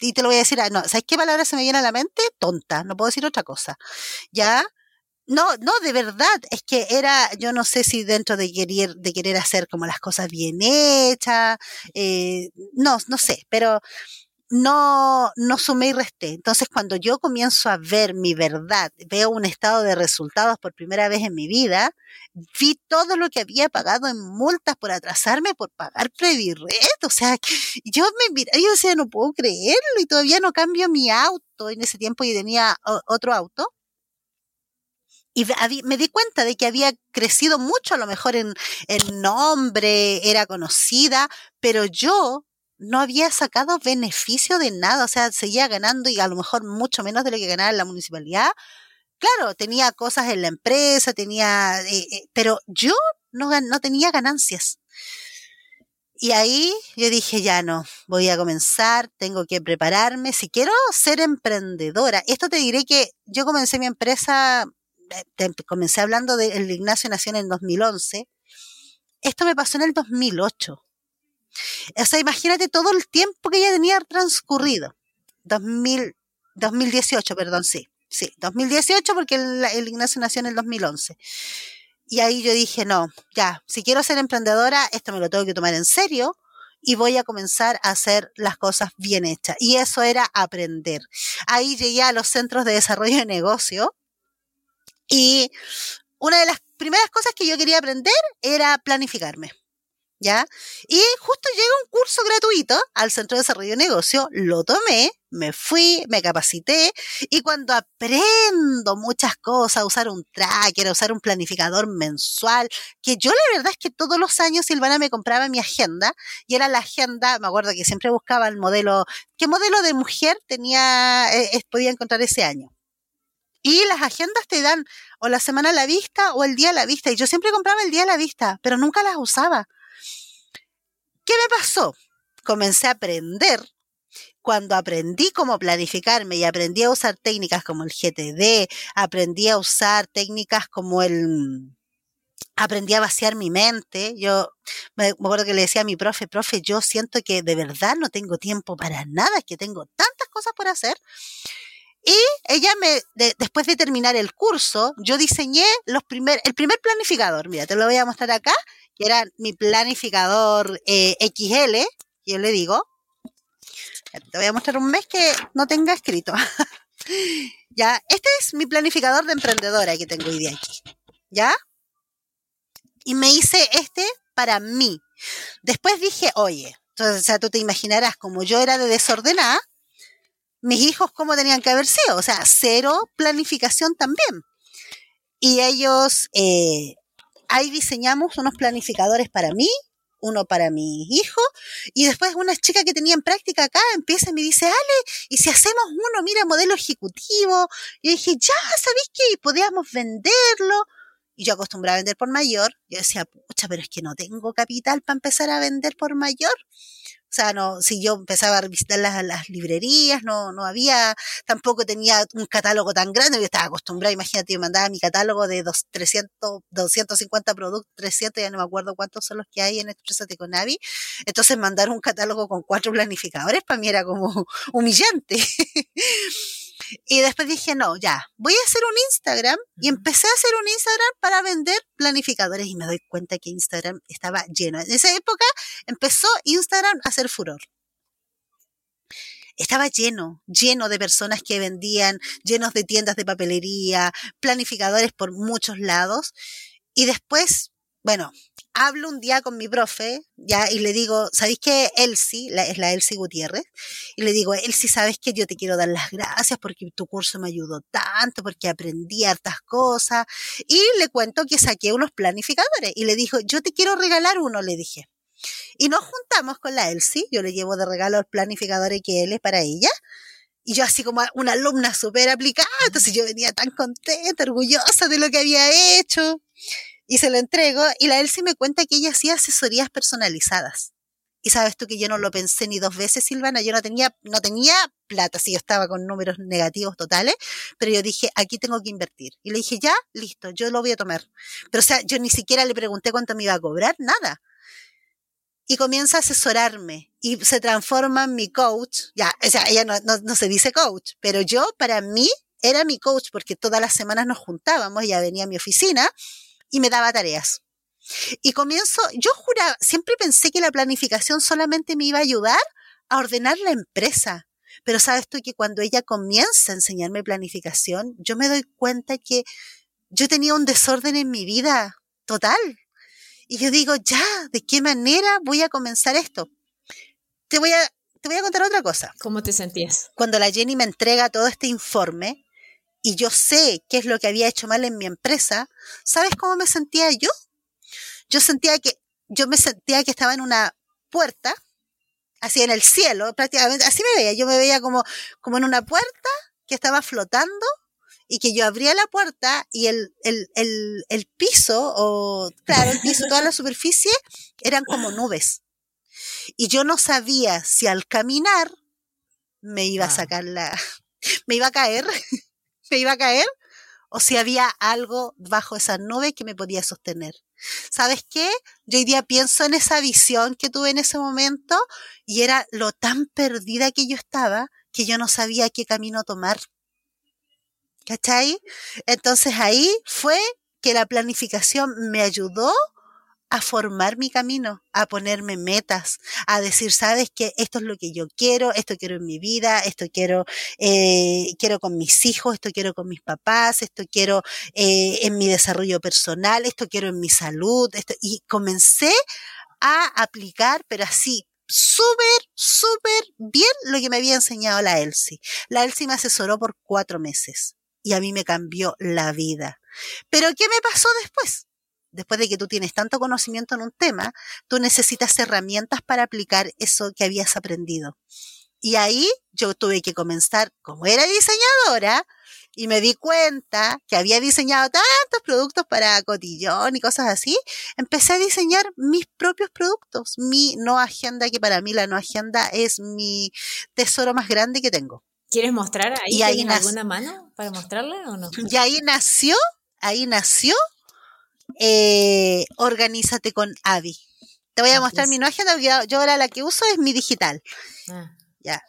Y te lo voy a decir, ah, no, ¿sabes qué palabra se me viene a la mente? Tonta, no puedo decir otra cosa. ¿Ya? No, no, de verdad, es que era, yo no sé si dentro de querer, de querer hacer como las cosas bien hechas, eh, no, no sé, pero no, no sumé y resté. Entonces, cuando yo comienzo a ver mi verdad, veo un estado de resultados por primera vez en mi vida, vi todo lo que había pagado en multas por atrasarme por pagar Previret. O sea, (laughs) yo me miré, yo decía, no puedo creerlo y todavía no cambio mi auto. En ese tiempo y tenía otro auto y me di cuenta de que había crecido mucho, a lo mejor en, en nombre, era conocida, pero yo no había sacado beneficio de nada, o sea, seguía ganando y a lo mejor mucho menos de lo que ganaba en la municipalidad. Claro, tenía cosas en la empresa, tenía, eh, eh, pero yo no, no tenía ganancias. Y ahí yo dije, ya no, voy a comenzar, tengo que prepararme. Si quiero ser emprendedora, esto te diré que yo comencé mi empresa comencé hablando del Ignacio nació en el 2011, esto me pasó en el 2008. O sea, imagínate todo el tiempo que ya tenía transcurrido. 2000, 2018, perdón, sí. Sí, 2018 porque el, el Ignacio nació en el 2011. Y ahí yo dije, no, ya, si quiero ser emprendedora, esto me lo tengo que tomar en serio y voy a comenzar a hacer las cosas bien hechas. Y eso era aprender. Ahí llegué a los centros de desarrollo de negocio y una de las primeras cosas que yo quería aprender era planificarme. ¿Ya? Y justo llega un curso gratuito al Centro de Desarrollo de Negocio, lo tomé, me fui, me capacité y cuando aprendo muchas cosas, usar un tracker, usar un planificador mensual, que yo la verdad es que todos los años Silvana me compraba mi agenda y era la agenda, me acuerdo que siempre buscaba el modelo, qué modelo de mujer tenía, eh, podía encontrar ese año. Y las agendas te dan o la semana a la vista o el día a la vista. Y yo siempre compraba el día a la vista, pero nunca las usaba. ¿Qué me pasó? Comencé a aprender. Cuando aprendí cómo planificarme y aprendí a usar técnicas como el GTD, aprendí a usar técnicas como el... Aprendí a vaciar mi mente. Yo me acuerdo que le decía a mi profe, profe, yo siento que de verdad no tengo tiempo para nada, que tengo tantas cosas por hacer. Y ella me, después de terminar el curso, yo diseñé los primer, el primer planificador. Mira, te lo voy a mostrar acá, que era mi planificador eh, XL, yo le digo. Te voy a mostrar un mes que no tenga escrito. (laughs) ya, este es mi planificador de emprendedora que tengo hoy día aquí. ¿Ya? Y me hice este para mí. Después dije, oye, entonces, o tú te imaginarás, como yo era de desordenada, mis hijos cómo tenían que haber sido, o sea, cero planificación también. Y ellos, eh, ahí diseñamos unos planificadores para mí, uno para mi hijo, y después una chica que tenía en práctica acá empieza y me dice, Ale, ¿y si hacemos uno, mira, modelo ejecutivo? Y yo dije, ya, ¿sabéis que podíamos venderlo? Y yo acostumbraba a vender por mayor. Yo decía, pucha, pero es que no tengo capital para empezar a vender por mayor. O sea, no, si yo empezaba a visitar las, las librerías, no, no había, tampoco tenía un catálogo tan grande, yo estaba acostumbrada, imagínate, yo mandaba mi catálogo de dos, 300, 250 productos, 300, ya no me acuerdo cuántos son los que hay en Exprésate con Navi. Entonces mandar un catálogo con cuatro planificadores para mí era como (laughs) humillante. Y después dije, no, ya, voy a hacer un Instagram. Y empecé a hacer un Instagram para vender planificadores y me doy cuenta que Instagram estaba lleno. En esa época empezó Instagram a hacer furor. Estaba lleno, lleno de personas que vendían, llenos de tiendas de papelería, planificadores por muchos lados. Y después, bueno, hablo un día con mi profe, ya, y le digo, ¿sabéis que Elsie, la, es la Elsie Gutiérrez? Y le digo, Elsie, ¿sabes que yo te quiero dar las gracias porque tu curso me ayudó tanto, porque aprendí hartas cosas? Y le cuento que saqué unos planificadores y le dijo, yo te quiero regalar uno, le dije. Y nos juntamos con la Elsie, yo le llevo de regalo el planificador XL para ella. Y yo así como una alumna súper aplicada, entonces yo venía tan contenta, orgullosa de lo que había hecho. Y se lo entrego y la Elsie me cuenta que ella hacía asesorías personalizadas. Y sabes tú que yo no lo pensé ni dos veces, Silvana, yo no tenía, no tenía plata, si yo estaba con números negativos totales, pero yo dije, aquí tengo que invertir. Y le dije, ya, listo, yo lo voy a tomar. Pero o sea, yo ni siquiera le pregunté cuánto me iba a cobrar, nada. Y comienza a asesorarme y se transforma en mi coach. Ya, o sea, ella no, no, no se dice coach, pero yo, para mí, era mi coach porque todas las semanas nos juntábamos, ella venía a mi oficina y me daba tareas. Y comienzo, yo juraba, siempre pensé que la planificación solamente me iba a ayudar a ordenar la empresa. Pero sabes tú que cuando ella comienza a enseñarme planificación, yo me doy cuenta que yo tenía un desorden en mi vida total. Y yo digo, ya, ¿de qué manera voy a comenzar esto? Te voy a, te voy a contar otra cosa. ¿Cómo te sentías? Cuando la Jenny me entrega todo este informe y yo sé qué es lo que había hecho mal en mi empresa, ¿sabes cómo me sentía yo? yo sentía que, yo me sentía que estaba en una puerta, así en el cielo, prácticamente, así me veía, yo me veía como, como en una puerta que estaba flotando y que yo abría la puerta y el, el, el, el piso, o claro, el piso, toda la superficie, eran como nubes. Y yo no sabía si al caminar me iba a sacar la, (laughs) me iba a caer, iba a caer, o si había algo bajo esa nube que me podía sostener. ¿Sabes qué? Yo hoy día pienso en esa visión que tuve en ese momento y era lo tan perdida que yo estaba que yo no sabía qué camino tomar. ¿Cachai? Entonces ahí fue que la planificación me ayudó a formar mi camino, a ponerme metas, a decir, sabes que esto es lo que yo quiero, esto quiero en mi vida, esto quiero, eh, quiero con mis hijos, esto quiero con mis papás, esto quiero eh, en mi desarrollo personal, esto quiero en mi salud, esto, y comencé a aplicar, pero así, súper, súper bien lo que me había enseñado la Elsie. La Elsie me asesoró por cuatro meses y a mí me cambió la vida. Pero ¿qué me pasó después? Después de que tú tienes tanto conocimiento en un tema, tú necesitas herramientas para aplicar eso que habías aprendido. Y ahí yo tuve que comenzar, como era diseñadora, y me di cuenta que había diseñado tantos productos para cotillón y cosas así, empecé a diseñar mis propios productos, mi no agenda, que para mí la no agenda es mi tesoro más grande que tengo. ¿Quieres mostrar ahí, y alguna mano para mostrarle o no? Y ahí nació, ahí nació eh, organízate con Avi. Te voy a ah, mostrar mi nueva agenda, yo ahora la que uso es mi digital. Ah. Ya.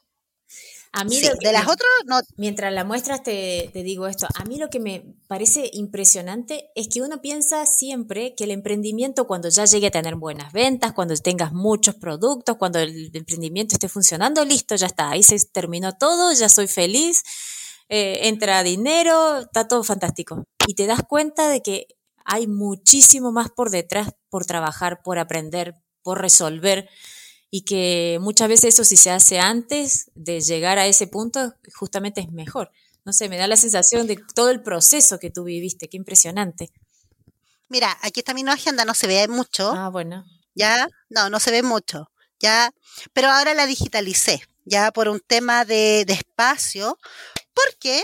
A mí de las otras no. Mientras la muestras te, te, digo esto. A mí lo que me parece impresionante es que uno piensa siempre que el emprendimiento cuando ya llegue a tener buenas ventas, cuando tengas muchos productos, cuando el emprendimiento esté funcionando, listo, ya está. Ahí se terminó todo, ya soy feliz, eh, entra dinero, está todo fantástico. Y te das cuenta de que hay muchísimo más por detrás, por trabajar, por aprender, por resolver y que muchas veces eso si se hace antes de llegar a ese punto, justamente es mejor. No sé, me da la sensación de todo el proceso que tú viviste, qué impresionante. Mira, aquí está mi nueva agenda, no se ve mucho. Ah, bueno. Ya, no, no se ve mucho. Ya, pero ahora la digitalicé, ya por un tema de, de espacio, porque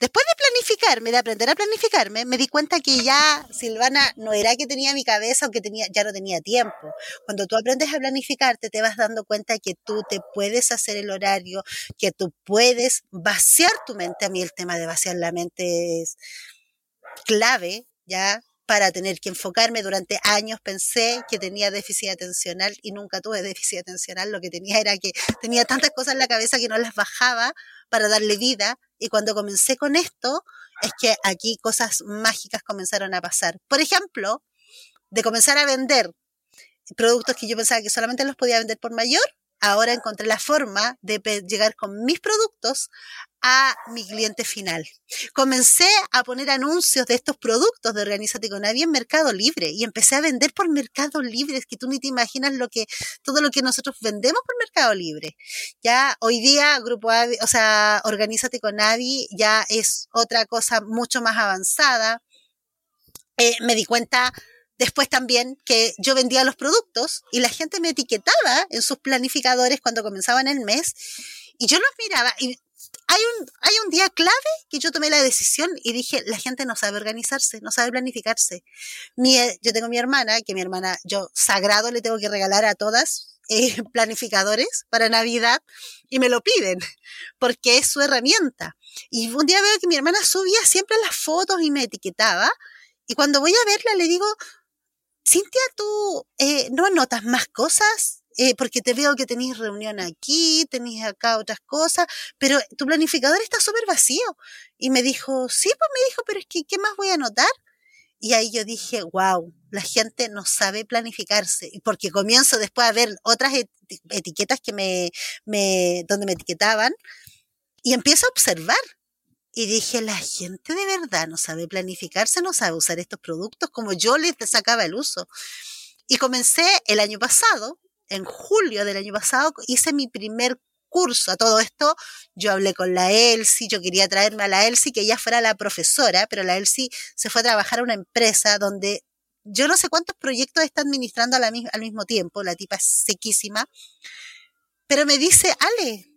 Después de planificarme, de aprender a planificarme, me di cuenta que ya Silvana no era que tenía mi cabeza o que tenía, ya no tenía tiempo. Cuando tú aprendes a planificarte, te vas dando cuenta que tú te puedes hacer el horario, que tú puedes vaciar tu mente. A mí el tema de vaciar la mente es clave, ya para tener que enfocarme. Durante años pensé que tenía déficit atencional y nunca tuve déficit atencional. Lo que tenía era que tenía tantas cosas en la cabeza que no las bajaba para darle vida. Y cuando comencé con esto, es que aquí cosas mágicas comenzaron a pasar. Por ejemplo, de comenzar a vender productos que yo pensaba que solamente los podía vender por mayor, ahora encontré la forma de llegar con mis productos a mi cliente final. Comencé a poner anuncios de estos productos de Organízate con Avi en Mercado Libre y empecé a vender por Mercado Libre. Es que tú ni te imaginas lo que, todo lo que nosotros vendemos por Mercado Libre. Ya hoy día, Grupo Avi, o sea, Organízate con Avi ya es otra cosa mucho más avanzada. Eh, me di cuenta Después también que yo vendía los productos y la gente me etiquetaba en sus planificadores cuando comenzaban el mes y yo los miraba y hay un, hay un día clave que yo tomé la decisión y dije, la gente no sabe organizarse, no sabe planificarse. Mi, yo tengo mi hermana, que mi hermana, yo sagrado le tengo que regalar a todas eh, (laughs) planificadores para Navidad y me lo piden porque es su herramienta. Y un día veo que mi hermana subía siempre las fotos y me etiquetaba y cuando voy a verla le digo, Cintia, ¿tú eh, no anotas más cosas? Eh, porque te veo que tenéis reunión aquí, tenéis acá otras cosas, pero tu planificador está súper vacío. Y me dijo, sí, pues me dijo, pero es que, ¿qué más voy a anotar? Y ahí yo dije, wow, la gente no sabe planificarse. Porque comienzo después a ver otras etiquetas que me, me, donde me etiquetaban y empiezo a observar. Y dije, la gente de verdad no sabe planificarse, no sabe usar estos productos como yo les sacaba el uso. Y comencé el año pasado, en julio del año pasado, hice mi primer curso. A todo esto, yo hablé con la Elsie, yo quería traerme a la Elsie, que ella fuera la profesora, pero la Elsie se fue a trabajar a una empresa donde yo no sé cuántos proyectos está administrando al mismo tiempo, la tipa es sequísima, pero me dice, Ale,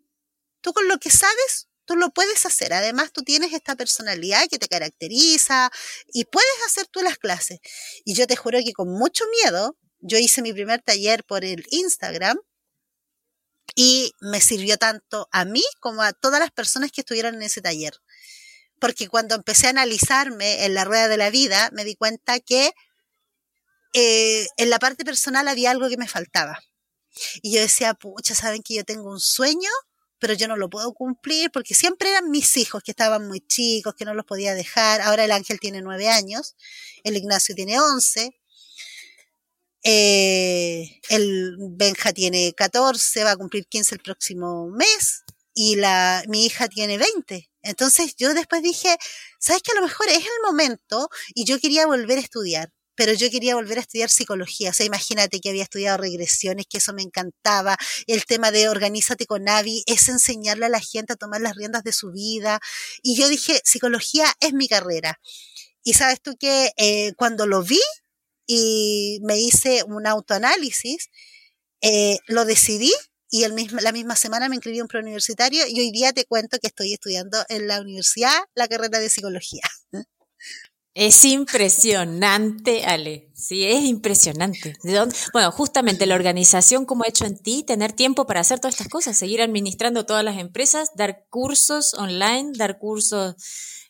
tú con lo que sabes, tú lo puedes hacer. Además, tú tienes esta personalidad que te caracteriza y puedes hacer tú las clases. Y yo te juro que con mucho miedo, yo hice mi primer taller por el Instagram y me sirvió tanto a mí como a todas las personas que estuvieron en ese taller. Porque cuando empecé a analizarme en la rueda de la vida, me di cuenta que eh, en la parte personal había algo que me faltaba. Y yo decía, pucha, saben que yo tengo un sueño, pero yo no lo puedo cumplir porque siempre eran mis hijos que estaban muy chicos, que no los podía dejar. Ahora el ángel tiene nueve años, el Ignacio tiene once, eh, el Benja tiene 14, va a cumplir 15 el próximo mes y la, mi hija tiene 20. Entonces yo después dije, ¿sabes que a lo mejor es el momento? Y yo quería volver a estudiar, pero yo quería volver a estudiar psicología. O sea, imagínate que había estudiado regresiones, que eso me encantaba. El tema de organízate con Navi es enseñarle a la gente a tomar las riendas de su vida. Y yo dije, psicología es mi carrera. Y sabes tú que eh, cuando lo vi, y me hice un autoanálisis, eh, lo decidí y mismo, la misma semana me inscribí en un preuniversitario y hoy día te cuento que estoy estudiando en la universidad la carrera de psicología. Es impresionante, Ale. Sí, es impresionante. Bueno, justamente la organización como ha hecho en ti, tener tiempo para hacer todas estas cosas, seguir administrando todas las empresas, dar cursos online, dar cursos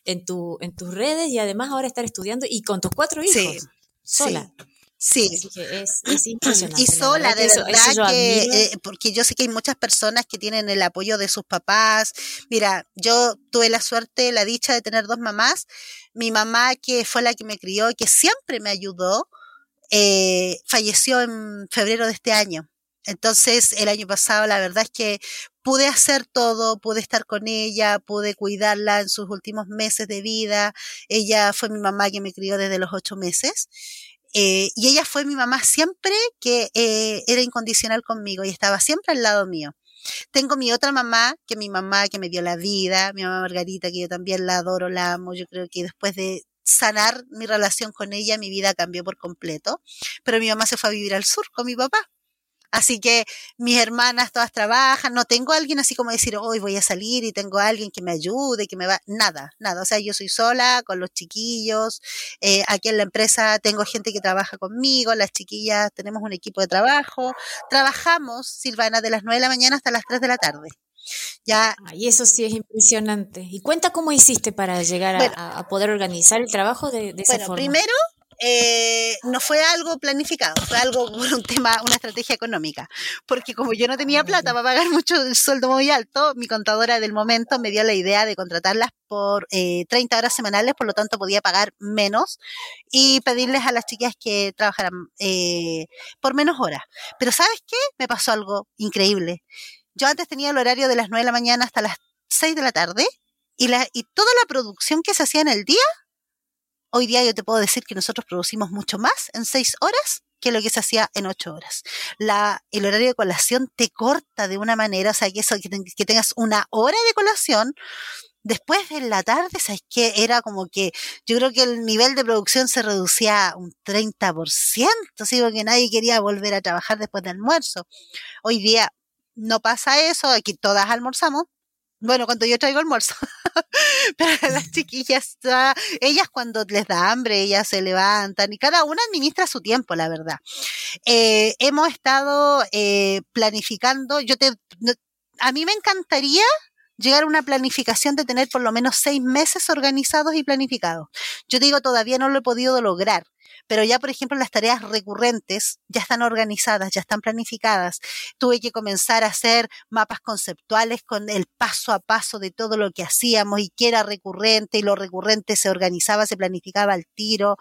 en, tu, en tus redes y además ahora estar estudiando y con tus cuatro hijos. Sí sola. Sí. Es, impresionante. Y sola, de verdad que, eh, porque yo sé que hay muchas personas que tienen el apoyo de sus papás. Mira, yo tuve la suerte, la dicha de tener dos mamás. Mi mamá, que fue la que me crió y que siempre me ayudó, eh, falleció en febrero de este año. Entonces, el año pasado, la verdad es que pude hacer todo, pude estar con ella, pude cuidarla en sus últimos meses de vida. Ella fue mi mamá que me crió desde los ocho meses. Eh, y ella fue mi mamá siempre que eh, era incondicional conmigo y estaba siempre al lado mío. Tengo mi otra mamá, que mi mamá que me dio la vida, mi mamá Margarita, que yo también la adoro, la amo. Yo creo que después de sanar mi relación con ella, mi vida cambió por completo. Pero mi mamá se fue a vivir al sur con mi papá. Así que mis hermanas todas trabajan, no tengo a alguien así como decir, hoy voy a salir y tengo a alguien que me ayude, que me va, nada, nada. O sea, yo soy sola con los chiquillos, eh, aquí en la empresa tengo gente que trabaja conmigo, las chiquillas tenemos un equipo de trabajo, trabajamos, Silvana, de las 9 de la mañana hasta las 3 de la tarde. Ya. Y eso sí es impresionante. Y cuenta cómo hiciste para llegar a, poder organizar el trabajo de, de esa bueno, Primero, eh, no fue algo planificado, fue algo por (laughs) un tema, una estrategia económica. Porque como yo no tenía ah, plata para pagar mucho el sueldo muy alto, mi contadora del momento me dio la idea de contratarlas por eh, 30 horas semanales, por lo tanto podía pagar menos y pedirles a las chicas que trabajaran eh, por menos horas. Pero ¿sabes qué? Me pasó algo increíble. Yo antes tenía el horario de las 9 de la mañana hasta las 6 de la tarde y, la, y toda la producción que se hacía en el día Hoy día yo te puedo decir que nosotros producimos mucho más en seis horas que lo que se hacía en ocho horas. La, el horario de colación te corta de una manera, o sea, que eso, que, tengas una hora de colación, después de la tarde, ¿sabes qué? Era como que yo creo que el nivel de producción se reducía un 30%, ¿sí? porque nadie quería volver a trabajar después del almuerzo. Hoy día no pasa eso, aquí todas almorzamos, Bueno, cuando yo traigo almuerzo. (laughs) Pero las (laughs) chiquillas, ellas cuando les da hambre, ellas se levantan y cada una administra su tiempo, la verdad. Eh, hemos estado eh, planificando, yo te, a mí me encantaría llegar a una planificación de tener por lo menos seis meses organizados y planificados. Yo digo, todavía no lo he podido lograr, pero ya, por ejemplo, las tareas recurrentes ya están organizadas, ya están planificadas. Tuve que comenzar a hacer mapas conceptuales con el paso a paso de todo lo que hacíamos y qué era recurrente y lo recurrente se organizaba, se planificaba al tiro.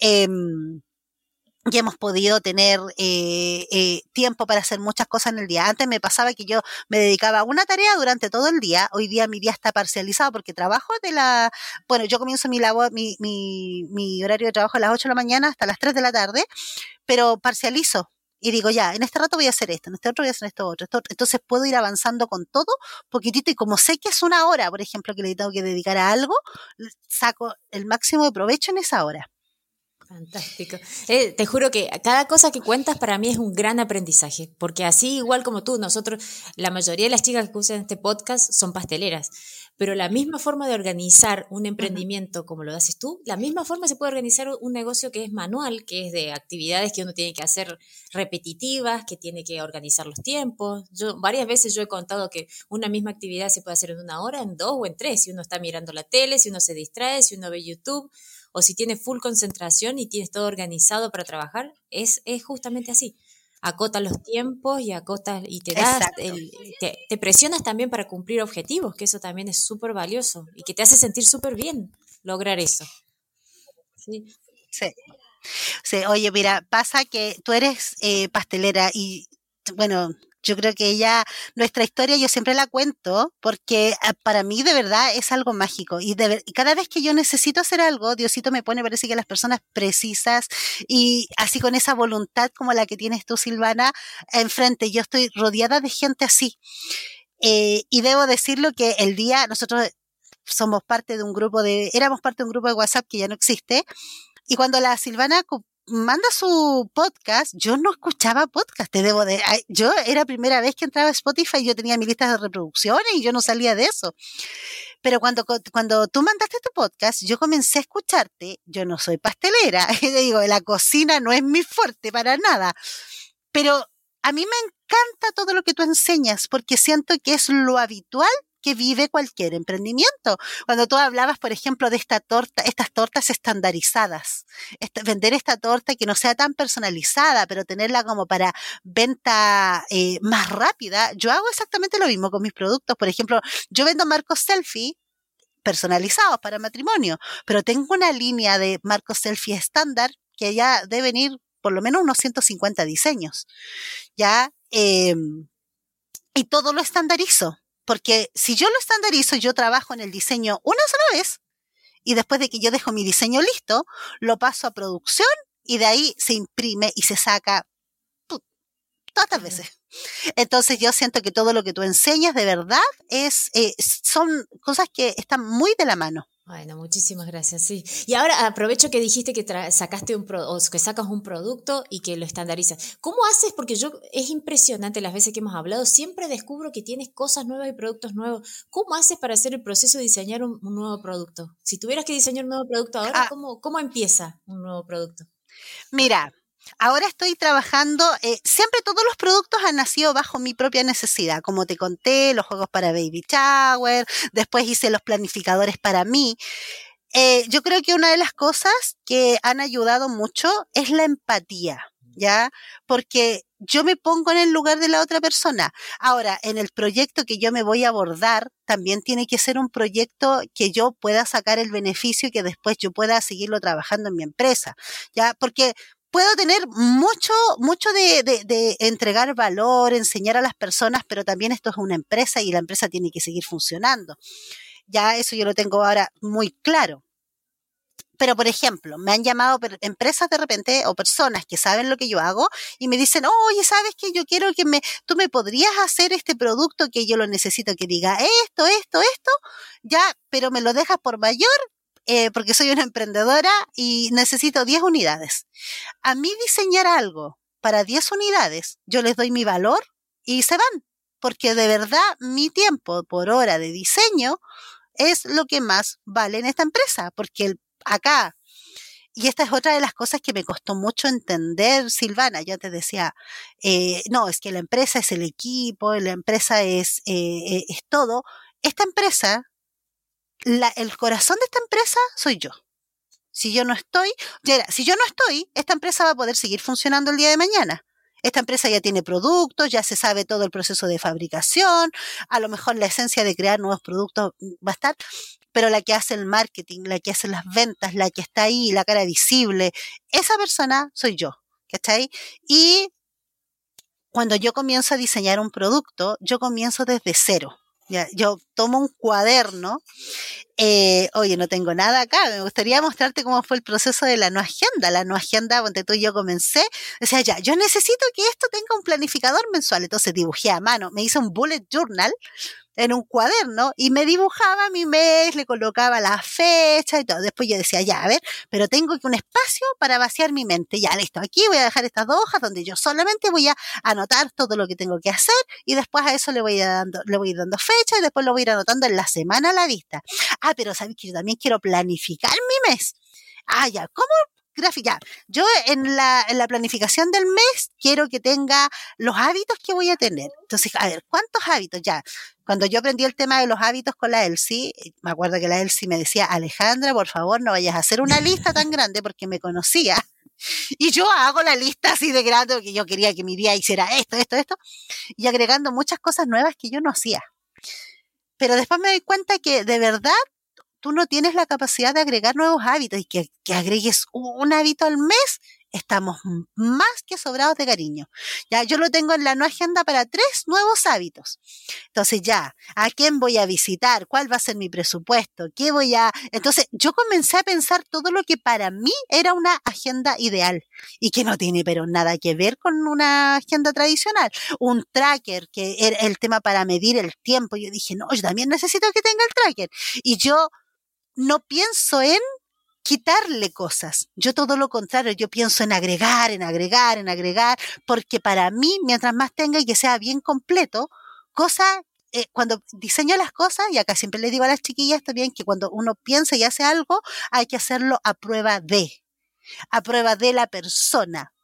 Em, y hemos podido tener eh, eh, tiempo para hacer muchas cosas en el día. Antes me pasaba que yo me dedicaba a una tarea durante todo el día. Hoy día mi día está parcializado porque trabajo de la... Bueno, yo comienzo mi, labor, mi, mi, mi horario de trabajo a las 8 de la mañana hasta las 3 de la tarde, pero parcializo. Y digo, ya, en este rato voy a hacer esto, en este otro voy a hacer esto otro. Esto, entonces puedo ir avanzando con todo poquitito y como sé que es una hora, por ejemplo, que le tengo que dedicar a algo, saco el máximo de provecho en esa hora. Fantástico. Eh, te juro que cada cosa que cuentas para mí es un gran aprendizaje, porque así igual como tú, nosotros, la mayoría de las chicas que usan este podcast son pasteleras, pero la misma forma de organizar un emprendimiento como lo haces tú, la misma forma se puede organizar un negocio que es manual, que es de actividades que uno tiene que hacer repetitivas, que tiene que organizar los tiempos. Yo varias veces yo he contado que una misma actividad se puede hacer en una hora, en dos o en tres, si uno está mirando la tele, si uno se distrae, si uno ve YouTube o si tienes full concentración y tienes todo organizado para trabajar, es, es justamente así. Acotas los tiempos y acotas y te das, te, presionas también para cumplir objetivos, que eso también es súper valioso y que te hace sentir súper bien lograr eso. Sí. sí. oye, mira, pasa que tú eres eh, pastelera y, bueno, yo creo que ella, nuestra historia yo siempre la cuento porque ah, para mí de verdad es algo mágico y, cada vez que yo necesito hacer algo, Diosito me pone, parece que las personas precisas y así con esa voluntad como la que tienes tú, Silvana, enfrente. Yo estoy rodeada de gente así. Eh, y debo decirlo que el día, nosotros somos parte de un grupo de, éramos parte de un grupo de WhatsApp que ya no existe. Y cuando la Silvana manda su podcast, yo no escuchaba podcast, te debo de, yo era primera vez que entraba a Spotify, yo tenía mi lista de reproducciones y yo no salía de eso. Pero cuando, cuando tú mandaste tu podcast, yo comencé a escucharte, yo no soy pastelera, (laughs) y digo, la cocina no es mi fuerte para nada, pero a mí me encanta todo lo que tú enseñas porque siento que es lo habitual que vive cualquier emprendimiento. Cuando tú hablabas, por ejemplo, de esta torta, estas tortas estandarizadas, vender esta torta que no sea tan personalizada, pero tenerla como para venta eh, más rápida, yo hago exactamente lo mismo con mis productos. Por ejemplo, yo vendo marcos selfie personalizados para matrimonio, pero tengo una línea de marcos selfie estándar que ya deben ir por lo menos unos 150 diseños. Ya, em, y todo lo estandarizo. Porque si yo lo estandarizo, yo trabajo en el diseño una sola vez y después de que yo dejo mi diseño listo, lo paso a producción y de ahí se imprime y se saca todas las veces. Entonces yo siento que todo lo que tú enseñas de verdad es, eh, son cosas que están muy de la mano. Bueno, muchísimas gracias, sí. Y ahora aprovecho que dijiste que sacaste un o que sacas un producto y que lo estandarizas. ¿Cómo haces? Porque yo es impresionante las veces que hemos hablado, siempre descubro que tienes cosas nuevas y productos nuevos. ¿Cómo haces para hacer el proceso de diseñar un, nuevo producto? Si tuvieras que diseñar un nuevo producto ahora, ah. ¿cómo, ¿cómo empieza un nuevo producto? Mira, Ahora estoy trabajando, eh, siempre todos los productos han nacido bajo mi propia necesidad, como te conté, los juegos para Baby Shower, después hice los planificadores para mí. Eh, yo creo que una de las cosas que han ayudado mucho es la empatía, ¿ya? Porque yo me pongo en el lugar de la otra persona. Ahora, en el proyecto que yo me voy a abordar, también tiene que ser un proyecto que yo pueda sacar el beneficio y que después yo pueda seguirlo trabajando en mi empresa, ¿ya? Porque puedo tener mucho, mucho de, de, entregar valor, enseñar a las personas, pero también esto es una empresa y la empresa tiene que seguir funcionando. Ya eso yo lo tengo ahora muy claro. Pero, por ejemplo, me han llamado empresas de repente o personas que saben lo que yo hago y me dicen, oye, ¿sabes que Yo quiero que me, tú me podrías hacer este producto que yo lo necesito que diga esto, esto, esto, ya, pero me lo dejas por mayor eh, porque soy una emprendedora y necesito 10 unidades. A mí diseñar algo para 10 unidades, yo les doy mi valor y se van porque de verdad mi tiempo por hora de diseño es lo que más vale en esta empresa, porque acá y esta es otra de las cosas que me costó mucho entender, Silvana. Yo te decía, eh, no, es que la empresa es el equipo, la empresa es, eh, es todo. Esta empresa, la, el corazón de esta empresa soy yo. Si yo no estoy, si yo no estoy, esta empresa va a poder seguir funcionando el día de mañana. Esta empresa ya tiene productos, ya se sabe todo el proceso de fabricación, a lo mejor la esencia de crear nuevos productos va a estar, pero la que hace el marketing, la que hace las ventas, la que está ahí, la cara visible, esa persona soy yo, ¿cachai? Y cuando yo comienzo a diseñar un producto, yo comienzo desde cero. Ya, yo tomo un cuaderno. Eh, oye, no tengo nada acá. Me gustaría mostrarte cómo fue el proceso de la no agenda. La no agenda, donde tú y yo comencé. O sea, ya, yo necesito que esto tenga un planificador mensual. Entonces dibujé a mano. Me hice un bullet journal en un cuaderno y me dibujaba mi mes, le colocaba la fecha y todo. Después yo decía, ya, a ver, pero tengo que un espacio para vaciar mi mente. Ya, listo, aquí voy a dejar estas dos hojas donde yo solamente voy a anotar todo lo que tengo que hacer y después a eso le voy, dando, le voy dando fecha y después lo voy a ir anotando en la semana a la vista. Ah, pero sabes que yo también quiero planificar mi mes. Ah, ya, ¿cómo gráfica. Yo en la, en la planificación del mes quiero que tenga los hábitos que voy a tener. Entonces, a ver, ¿cuántos hábitos? Ya, cuando yo aprendí el tema de los hábitos con la Elsie, me acuerdo que la Elsie me decía, Alejandra, por favor, no vayas a hacer una lista tan grande porque me conocía. (laughs) Y yo hago la lista así de grande porque yo quería que mi día hiciera esto, esto, esto, y agregando muchas cosas nuevas que yo no hacía. Pero después me doy cuenta que de verdad tú no tienes la capacidad de agregar nuevos hábitos y que, que agregues un hábito al mes, estamos más que sobrados de cariño. Ya, yo lo tengo en la nueva agenda para tres nuevos hábitos. Entonces ya, ¿a quién voy a visitar? ¿Cuál va a ser mi presupuesto? ¿Qué voy a...? Entonces yo comencé a pensar todo lo que para mí era una agenda ideal y que no tiene pero nada que ver con una agenda tradicional. Un tracker, que era el tema para medir el tiempo. Yo dije, no, yo también necesito que tenga el tracker. Y yo no pienso en quitarle cosas. Yo todo lo contrario, yo pienso en agregar, en agregar, en agregar, porque para mí, mientras más tenga y que sea bien completo, cosa, eh, cuando diseño las cosas, y acá siempre les digo a las chiquillas también que cuando uno piensa y hace algo, hay que hacerlo a prueba de, a prueba de la persona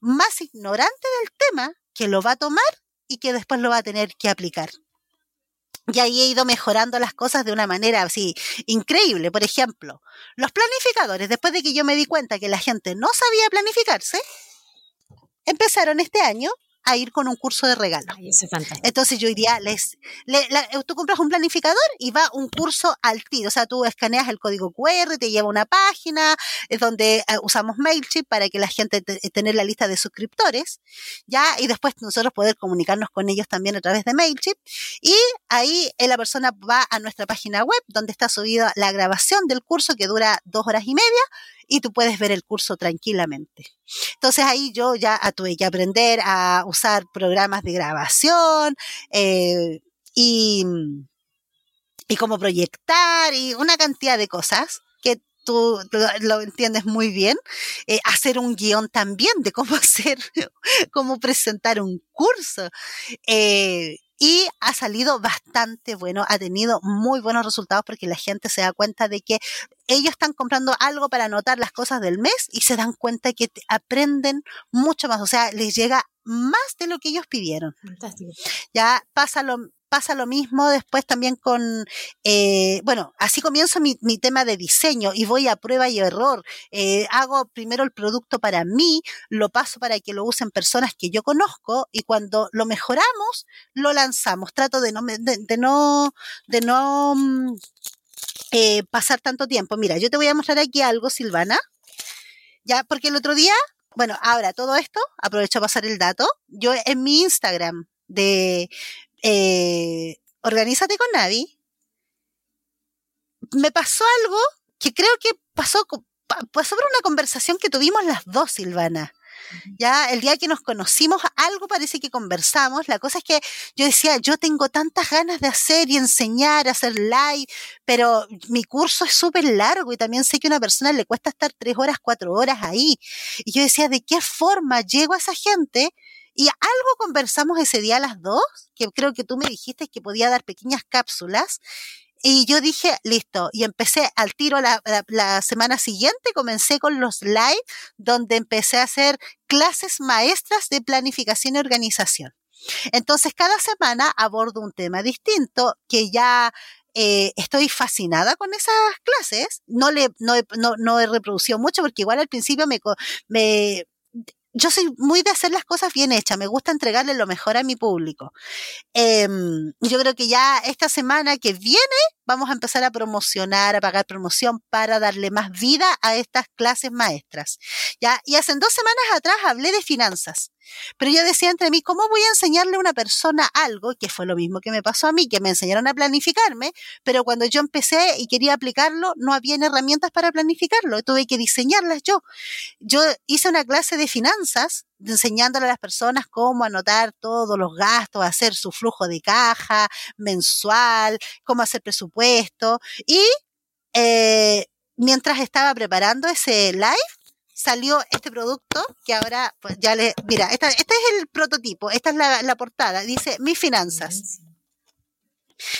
más ignorante del tema que lo va a tomar y que después lo va a tener que aplicar. Y ahí he ido mejorando las cosas de una manera así increíble. Por ejemplo, los planificadores, después de que yo me di cuenta que la gente no sabía planificarse, empezaron este año a ir con un curso de regalo. Entonces yo diría, les, tú compras un planificador y va un curso al tiro. O sea, tú escaneas el código QR, te lleva a una página, es donde eh, usamos MailChimp para que la gente tener la lista de suscriptores, ya, y después nosotros poder comunicarnos con ellos también a través de MailChimp. Y ahí eh, la persona va a nuestra página web donde está subida la grabación del curso que dura dos horas y media y tú puedes ver el curso tranquilamente. Entonces ahí yo ya tuve que aprender a usar programas de grabación eh, y, y cómo proyectar y una cantidad de cosas que tú lo, entiendes muy bien, eh, hacer un guion también de cómo (laughs) hacer, cómo presentar un curso. Eh, y ha salido bastante bueno, ha tenido muy buenos resultados porque la gente se da cuenta de que ellos están comprando algo para anotar las cosas del mes y se dan cuenta que aprenden mucho más, o sea, les llega más de lo que ellos pidieron. Fantástico. Ya pasa lo, pasa lo mismo después también con, eh, bueno, así comienzo mi, mi, tema de diseño y voy a prueba y error. Eh, hago primero el producto para mí, lo paso para que lo usen personas que yo conozco y cuando lo mejoramos, lo lanzamos. Trato de no, de, no, de no mm, eh, pasar tanto tiempo. Mira, yo te voy a mostrar aquí algo, Silvana. Ya, porque el otro día, bueno, ahora todo esto, aprovecho a pasar el dato. Yo en mi Instagram de eh, Organízate con Navi, me pasó algo que creo que pasó, pasó por una conversación que tuvimos las dos, Silvana. Ya el día que nos conocimos, algo parece que conversamos. La cosa es que yo decía, yo tengo tantas ganas de hacer y enseñar, hacer live, pero mi curso es súper largo y también sé que a una persona le cuesta estar tres horas, cuatro horas ahí. Y yo decía, ¿de qué forma llego a esa gente Y algo conversamos ese día a las dos, que creo que tú me dijiste que podía dar pequeñas cápsulas. Y yo dije, listo, y empecé al tiro la, semana siguiente, comencé con los live, donde empecé a hacer clases maestras de planificación y organización. Entonces, cada semana abordo un tema distinto que ya eh, estoy fascinada con esas clases. No, le, no, no, no he reproducido mucho porque igual al principio me, me, yo soy muy de hacer las cosas bien hechas, me gusta entregarle lo mejor a mi público. Em, yo creo que ya esta semana que viene vamos a empezar a promocionar, a pagar promoción para darle más vida a estas clases maestras. ¿ya? Y hace dos semanas atrás hablé de finanzas. Pero yo decía entre mí, ¿cómo voy a enseñarle a una persona algo? Que fue lo mismo que me pasó a mí, que me enseñaron a planificarme, pero cuando yo empecé y quería aplicarlo, no había herramientas para planificarlo, tuve que diseñarlas yo. Yo hice una clase de finanzas enseñándole a las personas cómo anotar todos los gastos, hacer su flujo de caja mensual, cómo hacer presupuesto. Y eh, mientras estaba preparando ese live, salió este producto que ahora, pues ya le, mira, este es el prototipo, esta es la, portada, dice mis finanzas.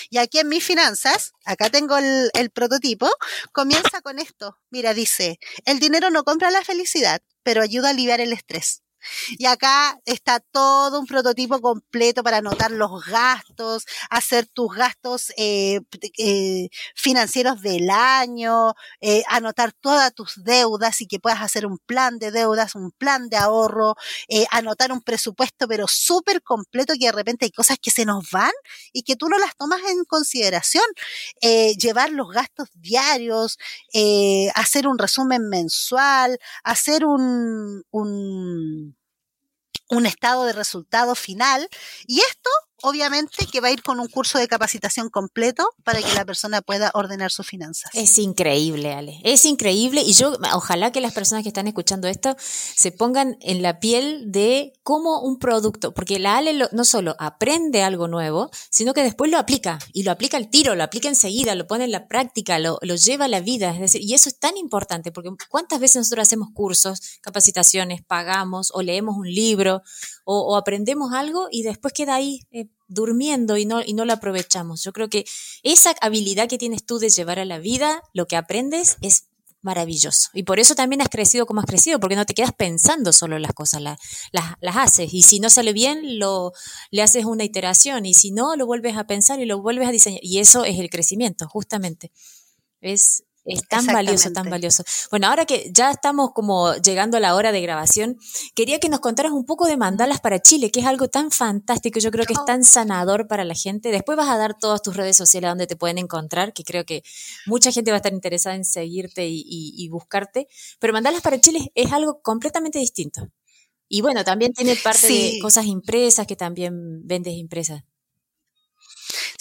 Y aquí en mis finanzas, acá tengo el, el, prototipo, comienza con esto. Mira, dice, el dinero no compra la felicidad, pero ayuda a aliviar el estrés. (laughs) Y acá está todo un prototipo completo para anotar los gastos, hacer tus gastos eh, eh, financieros del año, eh, anotar todas tus deudas y que puedas hacer un plan de deudas, un plan de ahorro, anotar un presupuesto pero súper completo que de repente hay cosas que se nos van y que tú no las tomas en consideración. llevar los gastos diarios, hacer un resumen mensual, hacer un, un un estado de resultado final y esto obviamente que va a ir con un curso de capacitación completo para que la persona pueda ordenar sus finanzas. Es increíble, Ale. Es increíble y yo ojalá que las personas que están escuchando esto se pongan en la piel de cómo un producto, porque la Ale no solo aprende algo nuevo, sino que después lo aplica y lo aplica al tiro, lo aplica enseguida, lo pone en la práctica, lo, lleva a la vida. Es decir, y eso es tan importante porque cuántas veces nosotros hacemos cursos, capacitaciones, pagamos o leemos un libro o, aprendemos algo y después queda ahí eh, durmiendo y no, y no lo aprovechamos. Yo creo que esa habilidad que tienes tú de llevar a la vida, lo que aprendes es maravilloso. Y por eso también has crecido como has crecido, porque no te quedas pensando solo las cosas, las, las haces. Y si no sale bien, lo, le haces una iteración. Y si no, lo vuelves a pensar y lo vuelves a diseñar. Y eso es el crecimiento, justamente. Es, es tan valioso, tan valioso. Bueno, ahora que ya estamos como llegando a la hora de grabación, quería que nos contaras un poco de mandalas para Chile, que es algo tan fantástico, yo creo que es oh. tan sanador para la gente. Después vas a dar todas tus redes sociales donde te pueden encontrar, que creo que mucha gente va a estar interesada en seguirte y, buscarte. Pero mandalas para Chile es algo completamente distinto. Y bueno, también tiene parte de cosas impresas que también vendes impresas.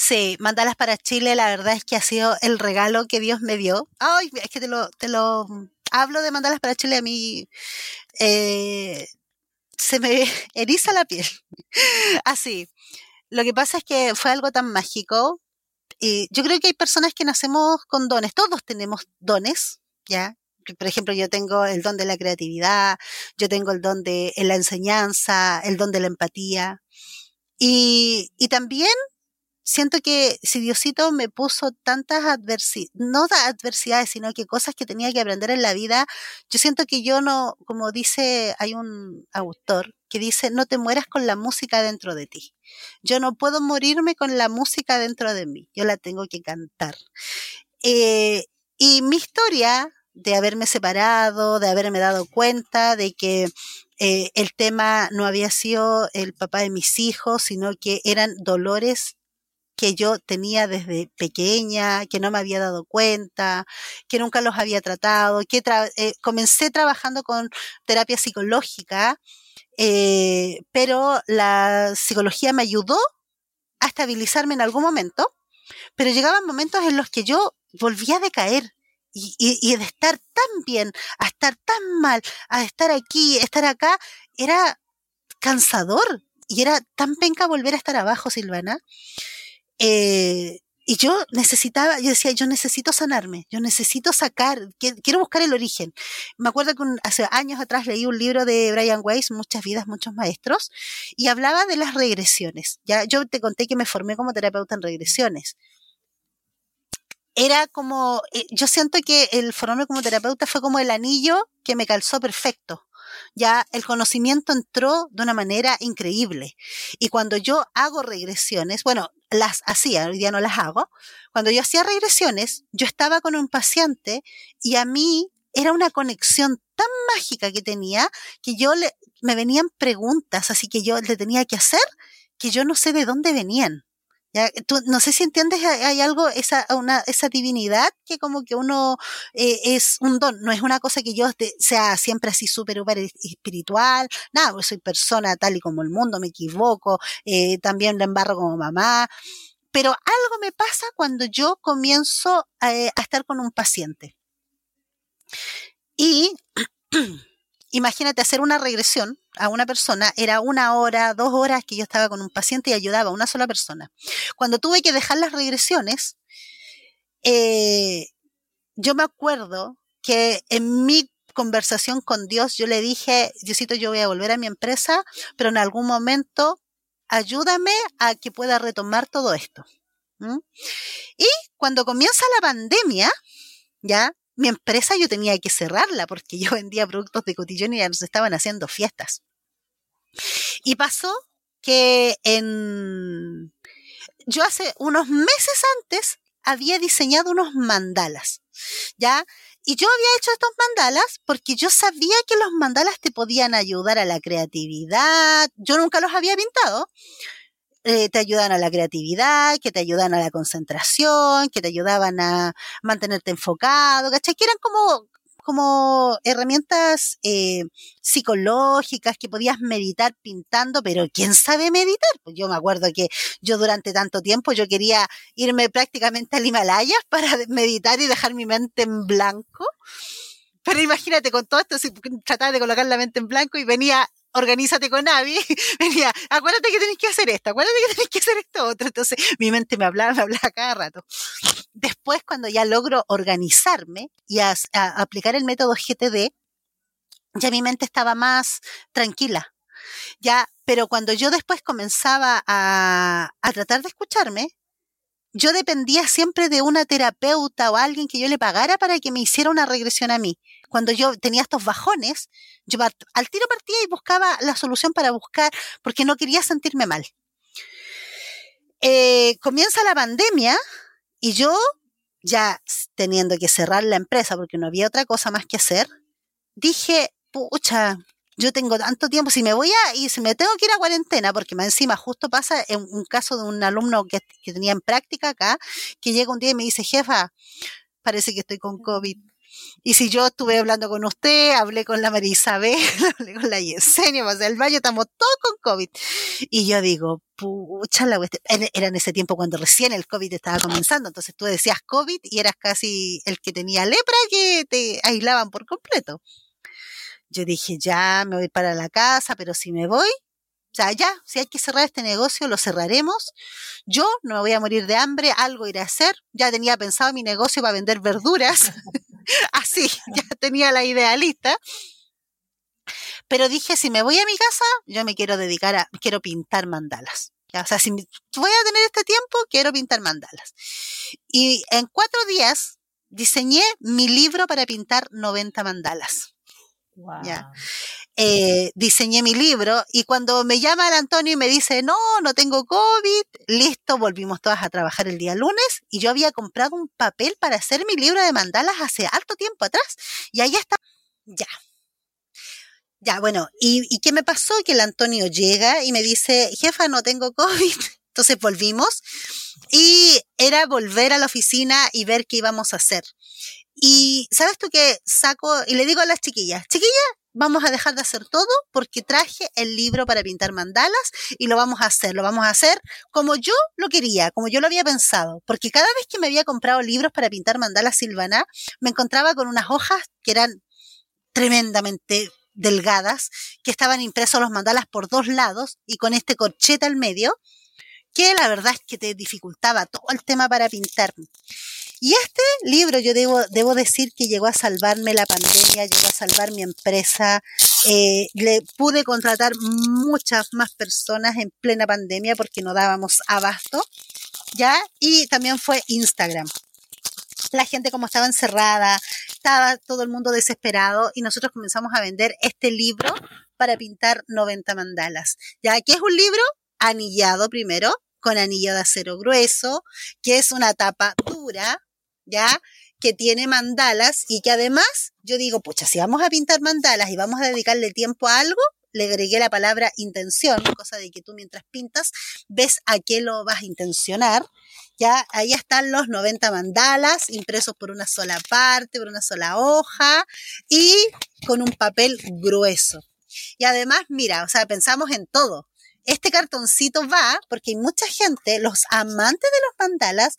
Sí, mandalas para Chile, la verdad es que ha sido el regalo que Dios me dio. Ay, es que te lo, te lo hablo de mandalas para Chile a mí. Eh, se me (laughs) eriza la piel. (laughs) Así. Lo que pasa es que fue algo tan mágico. Y yo creo que hay personas que nacemos con dones. Todos tenemos dones, ¿ya? Por ejemplo, yo tengo el don de la creatividad, yo tengo el don de la enseñanza, el don de la empatía. Y, y también siento que si Diosito me puso tantas adversidades, no adversidades, sino que cosas que tenía que aprender en la vida, yo siento que yo no, como dice, hay un autor que dice, no te mueras con la música dentro de ti. Yo no puedo morirme con la música dentro de mí, yo la tengo que cantar. Eh, y mi historia de haberme separado, de haberme dado cuenta de que eh, el tema no había sido el papá de mis hijos, sino que eran dolores que yo tenía desde pequeña, que no me había dado cuenta, que nunca los había tratado, que eh, comencé trabajando con terapia psicológica, eh, pero la psicología me ayudó a estabilizarme en algún momento, pero llegaban momentos en los que yo volvía a decaer. Y, y de estar tan bien, a estar tan mal, a estar aquí, estar acá, era cansador y era tan penca volver a estar abajo, Silvana. Eh, y yo necesitaba, yo decía, yo necesito sanarme, yo necesito sacar, quiero buscar el origen. Me acuerdo que hace años atrás leí un libro de Brian Weiss, Muchas vidas, muchos maestros, y hablaba de las regresiones. Ya yo te conté que me formé como terapeuta en regresiones. Era como, eh, yo siento que el formarme como terapeuta fue como el anillo que me calzó perfecto ya el conocimiento entró de una manera increíble. Y cuando yo hago regresiones, bueno, las hacía, hoy día no las hago, cuando yo hacía regresiones, yo estaba con un paciente y a mí era una conexión tan mágica que tenía que yo le, me venían preguntas, así que yo le tenía que hacer que yo no sé de dónde venían. Ya, no sé si entiendes, hay algo, esa, una, esa divinidad que como que uno eh, es un don, no es una cosa que yo sea siempre así súper, espiritual, nada, soy persona tal y como el mundo, me equivoco, eh, también lo embarro como mamá, pero algo me pasa cuando yo comienzo eh, a estar con un paciente. Y (clears throat) imagínate hacer una regresión a una persona, era una hora, dos horas que yo estaba con un paciente y ayudaba a una sola persona. Cuando tuve que dejar las regresiones, eh, yo me acuerdo que en mi conversación con Dios yo le dije, Diosito, yo voy a volver a mi empresa, pero en algún momento ayúdame a que pueda retomar todo esto. Y cuando comienza la pandemia, ya, mi empresa yo tenía que cerrarla porque yo vendía productos de cotillón y ya nos estaban haciendo fiestas. Y pasó que en... Yo hace unos meses antes había diseñado unos mandalas, ¿ya? Y yo había hecho estos mandalas porque yo sabía que los mandalas te podían ayudar a la creatividad. Yo nunca los había pintado, eh, te ayudan a la creatividad, que te ayudan a la concentración, que te ayudaban a mantenerte enfocado, ¿cachai? Que eran como, como herramientas eh, psicológicas que podías meditar pintando, pero ¿quién sabe meditar? Pues yo me acuerdo que yo durante tanto tiempo yo quería irme prácticamente al Himalaya (laughs) para meditar y dejar mi mente en blanco. Pero imagínate con todo esto, si trataba de colocar la mente en blanco y venía organízate con Abby, (laughs) venía, acuérdate que tenés que hacer esto, acuérdate que tenés que hacer esto otro. Entonces mi mente me hablaba, me hablaba cada rato. Después, cuando ya logro organizarme y aplicar el método GTD, ya mi mente estaba más tranquila. Ya, pero cuando yo después comenzaba a, a tratar de escucharme, yo dependía siempre de una terapeuta o alguien que yo le pagara para que me hiciera una regresión a mí. Cuando yo tenía estos bajones, yo al tiro partía y buscaba la solución para buscar, porque no quería sentirme mal. Eh, comienza la pandemia y yo, ya teniendo que cerrar la empresa porque no había otra cosa más que hacer, dije, pucha, yo tengo tanto tiempo, si me voy a, y si me tengo que ir a cuarentena, porque más encima justo pasa en un caso de un alumno que, tenía en práctica acá, que llega un día y me dice, jefa, parece que estoy con COVID. Y si yo estuve hablando con usted, hablé con la María Isabel, (laughs) hablé con la Yesenia, pasé el baño, estamos todos con COVID. Y yo digo, pucha la Era en ese tiempo cuando recién el COVID estaba comenzando, entonces tú decías COVID y eras casi el que tenía lepra que te aislaban por completo. Yo dije, ya me voy para la casa, pero si me voy, o sea, ya, si hay que cerrar este negocio, lo cerraremos. Yo no me voy a morir de hambre, algo iré a hacer. Ya tenía pensado mi negocio para vender verduras. (laughs) (laughs) Así, ya (laughs) tenía la idea lista. Pero dije, si me voy a mi casa, yo me quiero dedicar a, quiero pintar mandalas. O sea, si voy a tener este tiempo, quiero pintar mandalas. Y en cuatro días diseñé mi libro para pintar 90 mandalas. Ya. Eh, diseñé mi libro y cuando me llama el Antonio y me dice, no, no tengo COVID, listo, volvimos todas a trabajar el día lunes y yo había comprado un papel para hacer mi libro de mandalas hace alto tiempo atrás y ahí está, ya. Ya, bueno, ¿y, ¿y qué me pasó? Que el Antonio llega y me dice, jefa, no tengo COVID. (laughs) Entonces volvimos y era volver a la oficina y ver qué íbamos a hacer. Y sabes tú que saco y le digo a las chiquillas, chiquillas, vamos a dejar de hacer todo porque traje el libro para pintar mandalas y lo vamos a hacer, lo vamos a hacer como yo lo quería, como yo lo había pensado, porque cada vez que me había comprado libros para pintar mandalas Silvana, me encontraba con unas hojas que eran tremendamente delgadas, que estaban impresos los mandalas por dos lados y con este corchete al medio, que la verdad es que te dificultaba todo el tema para pintar. Y este libro, yo debo, decir que llegó a salvarme la pandemia, llegó a salvar mi empresa, eh, le pude contratar muchas más personas en plena pandemia porque no dábamos abasto, ¿ya? Y también fue Instagram. La gente como estaba encerrada, estaba todo el mundo desesperado y nosotros comenzamos a vender este libro para pintar 90 mandalas. ¿Ya? ¿Qué es un libro? Anillado primero, con anillo de acero grueso, que es una tapa dura, ¿ya? Que tiene mandalas y que además yo digo, pucha, si vamos a pintar mandalas y vamos a dedicarle tiempo a algo, le agregué la palabra intención, cosa de que tú mientras pintas ves a qué lo vas a intencionar. Ya ahí están los 90 mandalas impresos por una sola parte, por una sola hoja y con un papel grueso. Y además, mira, o sea, pensamos en todo este cartoncito va porque hay mucha gente, los amantes de los mandalas,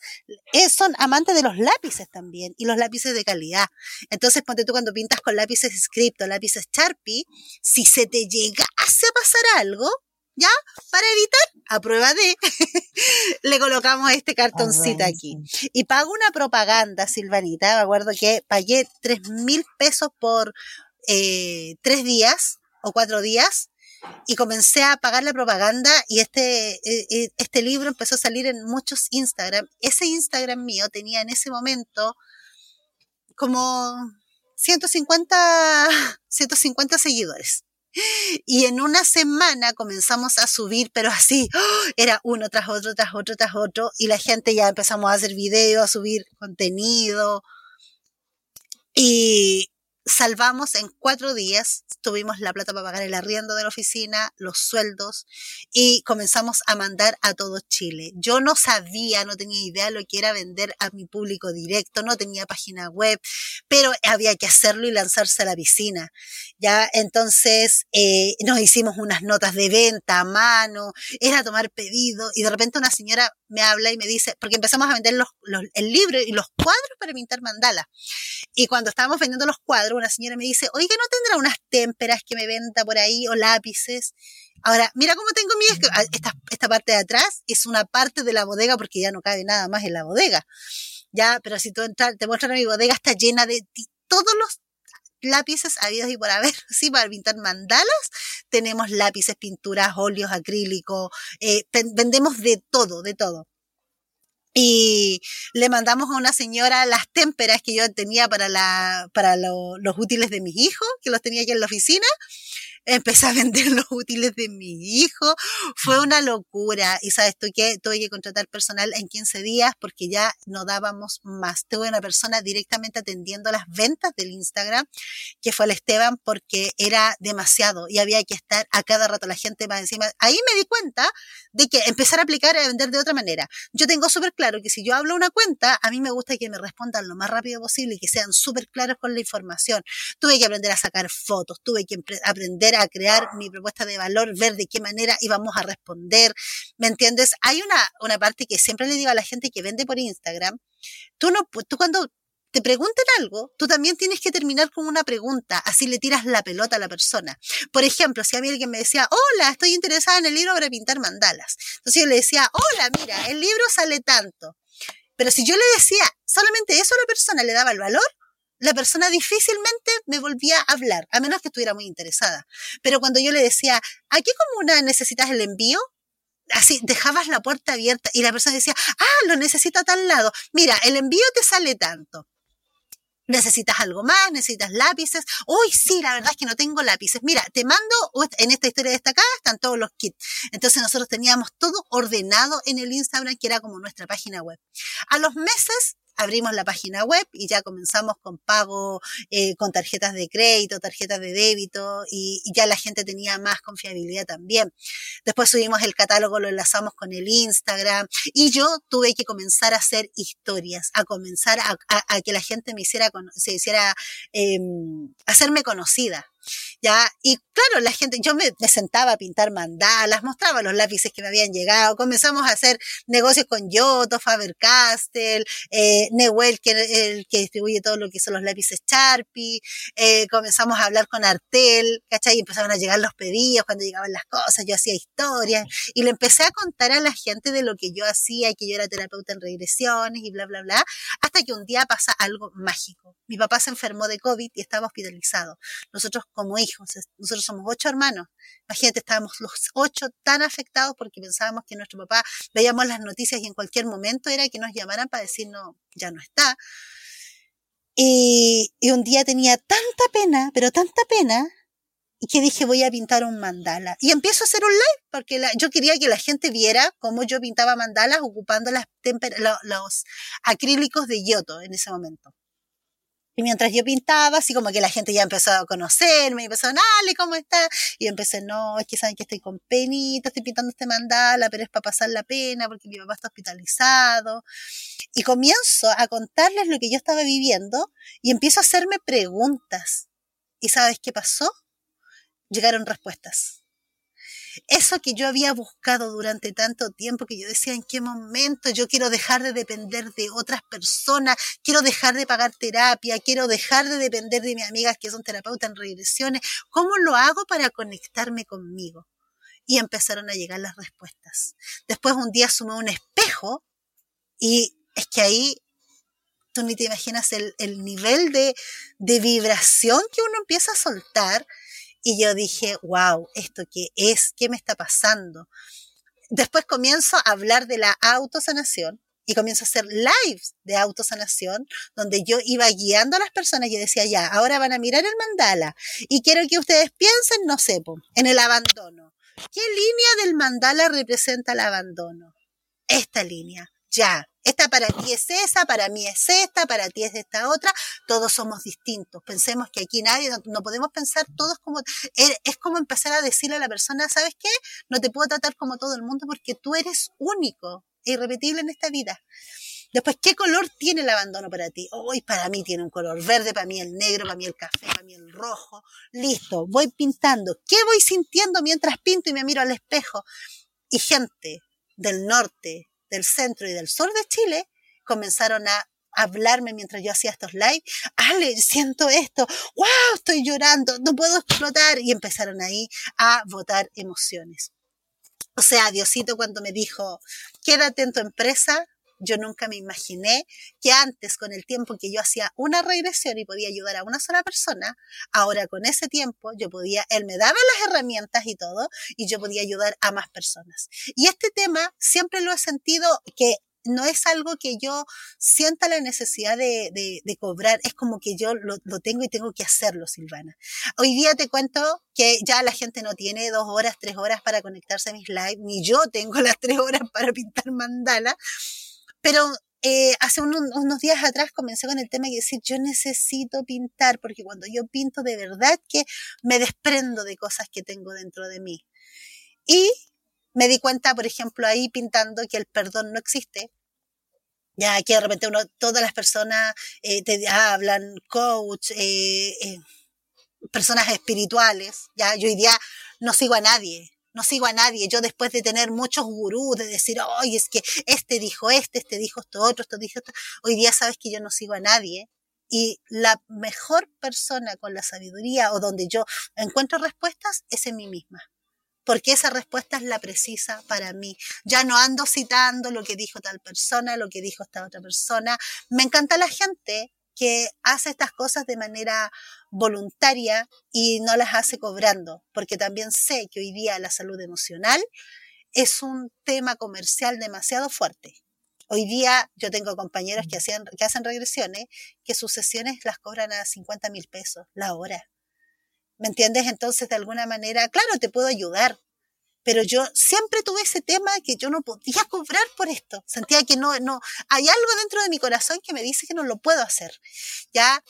eh, son amantes de los lápices también y los lápices de calidad. Entonces, ponte tú cuando pintas con lápices script o lápices Sharpie, si se te llegase a pasar algo, ¿ya? Para evitar, a prueba de, (laughs) le colocamos este cartoncito aquí. Y pago una propaganda, Silvanita, me acuerdo que pagué tres mil pesos por eh, tres días o cuatro días y comencé a pagar la propaganda y este, e, e, este libro empezó a salir en muchos Instagram. Ese Instagram mío tenía en ese momento como 150, 150 seguidores. Y en una semana comenzamos a subir, pero así, ¡oh! era uno tras otro, tras otro, tras otro, y la gente ya empezamos a hacer videos, a subir contenido. Y, salvamos en cuatro días, tuvimos la plata para pagar el arriendo de la oficina, los sueldos y comenzamos a mandar a todo Chile. Yo no sabía, no tenía idea lo que era vender a mi público directo, no tenía página web, pero había que hacerlo y lanzarse a la piscina. Ya, entonces eh, nos hicimos unas notas de venta a mano, era tomar pedido y de repente una señora me habla y me dice, porque empezamos a vender los, el libro y los cuadros para pintar mandala. Y cuando estábamos vendiendo los cuadros, una señora me dice, oiga, ¿no tendrá unas témperas que me venda por ahí o lápices? Ahora, mira cómo tengo mi, esta, esta parte de atrás es una parte de la bodega porque ya no cabe nada más en la bodega. Ya, pero si tú entras, te muestran mi bodega está llena de todos los lápices habidos y por haber, (laughs) sí, para pintar mandalas. Tenemos lápices, pinturas, óleos, acrílicos, eh, vendemos de todo, de todo. Y le mandamos a una señora las témperas que yo tenía para, la, para los útiles de mis hijos, que los tenía aquí en la oficina empecé a vender los útiles de mi hijo. Fue una locura. Y sabes tú que tuve que contratar personal en 15 días porque ya no dábamos más. Tuve una persona directamente atendiendo las ventas del Instagram, que fue el Esteban, porque era demasiado y había que estar a cada rato la gente más encima. Ahí me di cuenta de que empezar a aplicar y a vender de otra manera. Yo tengo súper claro que si yo hablo una cuenta, a mí me gusta que me respondan lo más rápido posible y que sean súper claros con la información. Tuve que aprender a sacar fotos, tuve que aprender a crear mi propuesta de valor, ver de qué manera íbamos a responder. ¿Me entiendes? Hay una, una parte que siempre le digo a la gente que vende por Instagram, tú no, tú cuando te preguntan algo, tú también tienes que terminar con una pregunta, así le tiras la pelota a la persona. Por ejemplo, si a mí alguien me decía, hola, estoy interesada en el libro para pintar mandalas. Entonces yo le decía, hola, mira, el libro sale tanto. Pero si yo le decía solamente eso a la persona, le daba el valor, la persona difícilmente me volvía a hablar, a menos que estuviera muy interesada. Pero cuando yo le decía, ¿a qué comuna necesitas el envío? Así, dejabas la puerta abierta y la persona decía, ah, lo necesito a tal lado. Mira, el envío te sale tanto. ¿Necesitas algo más? ¿Necesitas lápices? Uy, sí, la verdad es que no tengo lápices. Mira, te mando, en esta historia destacada están todos los kits. Entonces nosotros teníamos todo ordenado en el Instagram, que era como nuestra página web. A los meses abrimos la página web y ya comenzamos con pago eh, con tarjetas de crédito, tarjetas de débito y, ya la gente tenía más confiabilidad también. Después subimos el catálogo, lo enlazamos con el Instagram y yo tuve que comenzar a hacer historias, a comenzar a, que la gente me hiciera, se hiciera, eh, hacerme conocida. ¿Ya? Y claro, la gente, yo me, sentaba a pintar mandalas, mostraba los lápices que me habían llegado, comenzamos a hacer negocios con Yoto, Faber-Castell, eh, Newell, que el que distribuye todo lo que son los lápices Sharpie, eh, comenzamos a hablar con Artel, ¿cachai? Y empezaron a llegar los pedidos cuando llegaban las cosas, yo hacía historias, y le empecé a contar a la gente de lo que yo hacía, y que yo era terapeuta en regresiones, y bla, bla, bla, hasta que un día pasa algo mágico. Mi papá se enfermó de COVID y estaba hospitalizado. Nosotros como hijos, nosotros somos ocho hermanos. Imagínate, estábamos los ocho tan afectados porque pensábamos que nuestro papá, veíamos las noticias y en cualquier momento era que nos llamaran para decir, no, ya no está. Y, un día tenía tanta pena, pero tanta pena, y que dije voy a pintar un mandala. Y empiezo a hacer un live, porque yo quería que la gente viera cómo yo pintaba mandalas ocupando las los acrílicos de Yoto en ese momento. Y mientras yo pintaba, así como que la gente ya empezó a conocerme, y empezó, dale, ¿cómo está? Y empecé, no, es que saben que estoy con penita, estoy pintando este mandala, pero es para pasar la pena porque mi papá está hospitalizado. Y comienzo a contarles lo que yo estaba viviendo y empiezo a hacerme preguntas. ¿Y sabes qué pasó? Llegaron respuestas eso que yo había buscado durante tanto tiempo, que yo decía, ¿en qué momento yo quiero dejar de depender de otras personas? Quiero dejar de pagar terapia, quiero dejar de depender de mis amigas que son terapeutas en regresiones. ¿Cómo lo hago para conectarme conmigo? Y empezaron a llegar las respuestas. Después un día sumé un espejo y es que ahí tú ni te imaginas el, nivel de, de vibración que uno empieza a soltar y yo dije, wow, ¿esto qué es? ¿Qué me está pasando? Después comienzo a hablar de la autosanación y comienzo a hacer lives de autosanación donde yo iba guiando a las personas y decía, ya, ahora van a mirar el mandala y quiero que ustedes piensen, no sé, en el abandono. ¿Qué línea del mandala representa el abandono? Esta línea, ya. Esta para ti es esa, para mí es esta, para ti es esta otra. Todos somos distintos. Pensemos que aquí nadie, no, podemos pensar todos como, eh, es como empezar a decirle a la persona, ¿sabes qué? No te puedo tratar como todo el mundo porque tú eres único e irrepetible en esta vida. Después, ¿qué color tiene el abandono para ti? Hoy para mí tiene un color verde, para mí el negro, para mí el café, para mí el rojo. Listo, voy pintando. ¿Qué voy sintiendo mientras pinto y me miro al espejo? Y gente del norte, del centro y del sur de Chile comenzaron a hablarme mientras yo hacía estos live. Ale, siento esto. ¡Wow! Estoy llorando. No puedo explotar. Y empezaron ahí a votar emociones. O sea, Diosito cuando me dijo, quédate en tu empresa, yo nunca me imaginé que antes, con el tiempo que yo hacía una regresión y podía ayudar a una sola persona, ahora con ese tiempo yo podía, él me daba las herramientas y todo, y yo podía ayudar a más personas. Y este tema siempre lo he sentido que no es algo que yo sienta la necesidad de, de, cobrar, es como que yo lo, lo, tengo y tengo que hacerlo, Silvana. Hoy día te cuento que ya la gente no tiene dos horas, tres horas para conectarse a mis lives, ni yo tengo las tres horas para pintar mandala, pero eh, hace unos, días atrás comencé con el tema de decir, yo necesito pintar, porque cuando yo pinto de verdad que me desprendo de cosas que tengo dentro de mí. Y me di cuenta, por ejemplo, ahí pintando que el perdón no existe. Ya que de repente uno, todas las personas eh, te hablan, coach, eh, personas espirituales. Ya yo hoy día no sigo a nadie no sigo a nadie. Yo después de tener muchos gurús, de decir, oye, es que este dijo este, este dijo esto otro, esto dijo esto, hoy día sabes que yo no sigo a nadie. Y la mejor persona con la sabiduría o donde yo encuentro respuestas es en mí misma. Porque esa respuesta es la precisa para mí. Ya no ando citando lo que dijo tal persona, lo que dijo esta otra persona. Me encanta la gente que hace estas cosas de manera voluntaria y no las hace cobrando, porque también sé que hoy día la salud emocional es un tema comercial demasiado fuerte. Hoy día yo tengo compañeros que, hacían, que hacen regresiones que sus sesiones las cobran a 50 mil pesos la hora. ¿Me entiendes? Entonces, de alguna manera, claro, te puedo ayudar, pero yo siempre tuve ese tema que yo no podía (laughs) cobrar por esto. Sentía que no, no, hay algo dentro de mi corazón que me dice que no lo puedo hacer. Ya,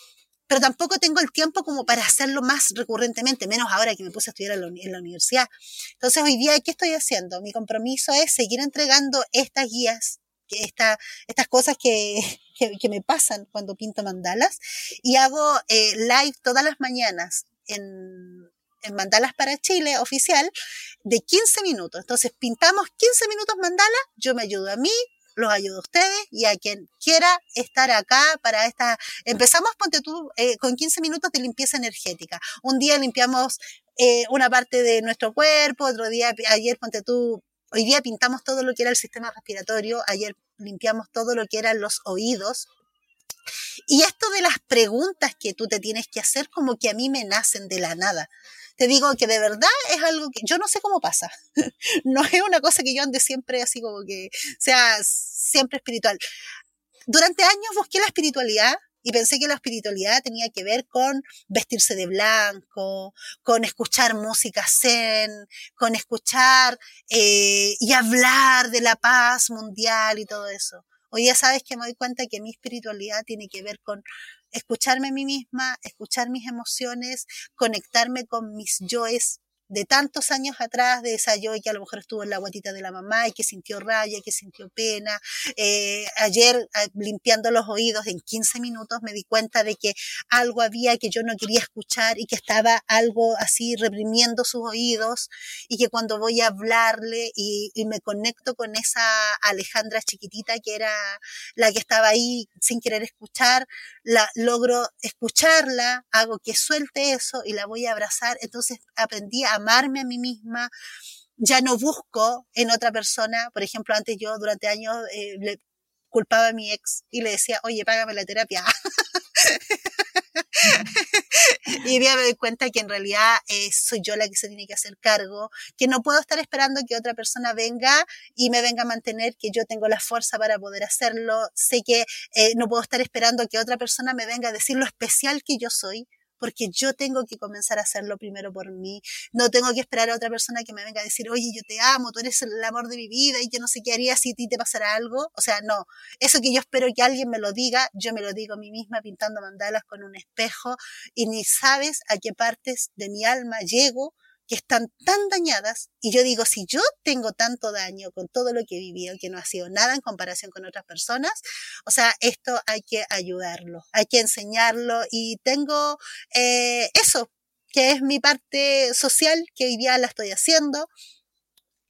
pero tampoco tengo el tiempo como para hacerlo más recurrentemente, menos ahora que me puse a estudiar en la, universidad. Entonces, hoy día, ¿qué estoy haciendo? Mi compromiso es seguir entregando estas guías, esta, estas cosas (laughs) que, que, me pasan cuando pinto mandalas y hago eh, live todas las mañanas en, en Mandalas para Chile oficial de 15 minutos. Entonces pintamos 15 minutos mandala, yo me ayudo a mí, los ayudo a ustedes y a quien quiera estar acá para esta. Empezamos, ponte tú, eh, con 15 minutos de limpieza energética. Un día limpiamos eh, una parte de nuestro cuerpo, otro día, ayer, ponte tú, hoy día pintamos todo lo que era el sistema respiratorio, ayer limpiamos todo lo que eran los oídos, y esto de las preguntas que tú te tienes que hacer como que a mí me nacen de la nada te digo que de verdad es algo que yo no sé cómo pasa. (laughs) no es una cosa que yo ande siempre así como que sea siempre espiritual. Durante años busqué la espiritualidad y pensé que la espiritualidad tenía que ver con vestirse de blanco, con escuchar música zen, con escuchar eh, y hablar de la paz mundial y todo eso. Hoy ya sabes que me doy cuenta que mi espiritualidad tiene que ver con escucharme a mí misma, escuchar mis emociones, conectarme con mis yoes de tantos años atrás, de esa yo que a lo mejor estuvo en la guatita de la mamá y que sintió rabia, que sintió pena. Eh, ayer, ah, limpiando los oídos en 15 minutos, me di cuenta de que algo había que yo no quería escuchar y que estaba algo así reprimiendo sus oídos y que cuando voy a hablarle y, y me conecto con esa Alejandra chiquitita que era la que estaba ahí sin querer escuchar, la logro escucharla, hago que suelte eso y la voy a abrazar. Entonces aprendí a amarme a mí misma, ya no busco en otra persona, por ejemplo, antes yo durante años eh, le culpaba a mi ex y le decía, oye, págame la terapia. (laughs) y día me doy cuenta que en realidad eh, soy yo la que se tiene que hacer cargo, que no puedo estar esperando que otra persona venga y me venga a mantener, que yo tengo la fuerza para poder hacerlo, sé que eh, no puedo estar esperando que otra persona me venga a decir lo especial que yo soy, porque yo tengo que comenzar a hacerlo primero por mí. No tengo que esperar a otra persona que me venga a decir, oye, yo te amo, tú eres el amor de mi vida y yo no sé qué haría si a ti te pasara algo. O sea, no. Eso que yo espero que alguien me lo diga, yo me lo digo a mí misma pintando mandalas con un espejo y ni sabes a qué partes de mi alma llego que están tan dañadas y yo digo, si yo tengo tanto daño con todo lo que he vivido, que no ha sido nada en comparación con otras personas, o sea, esto hay que ayudarlo, hay que enseñarlo y tengo eh, eso, que es mi parte social, que hoy día la estoy haciendo.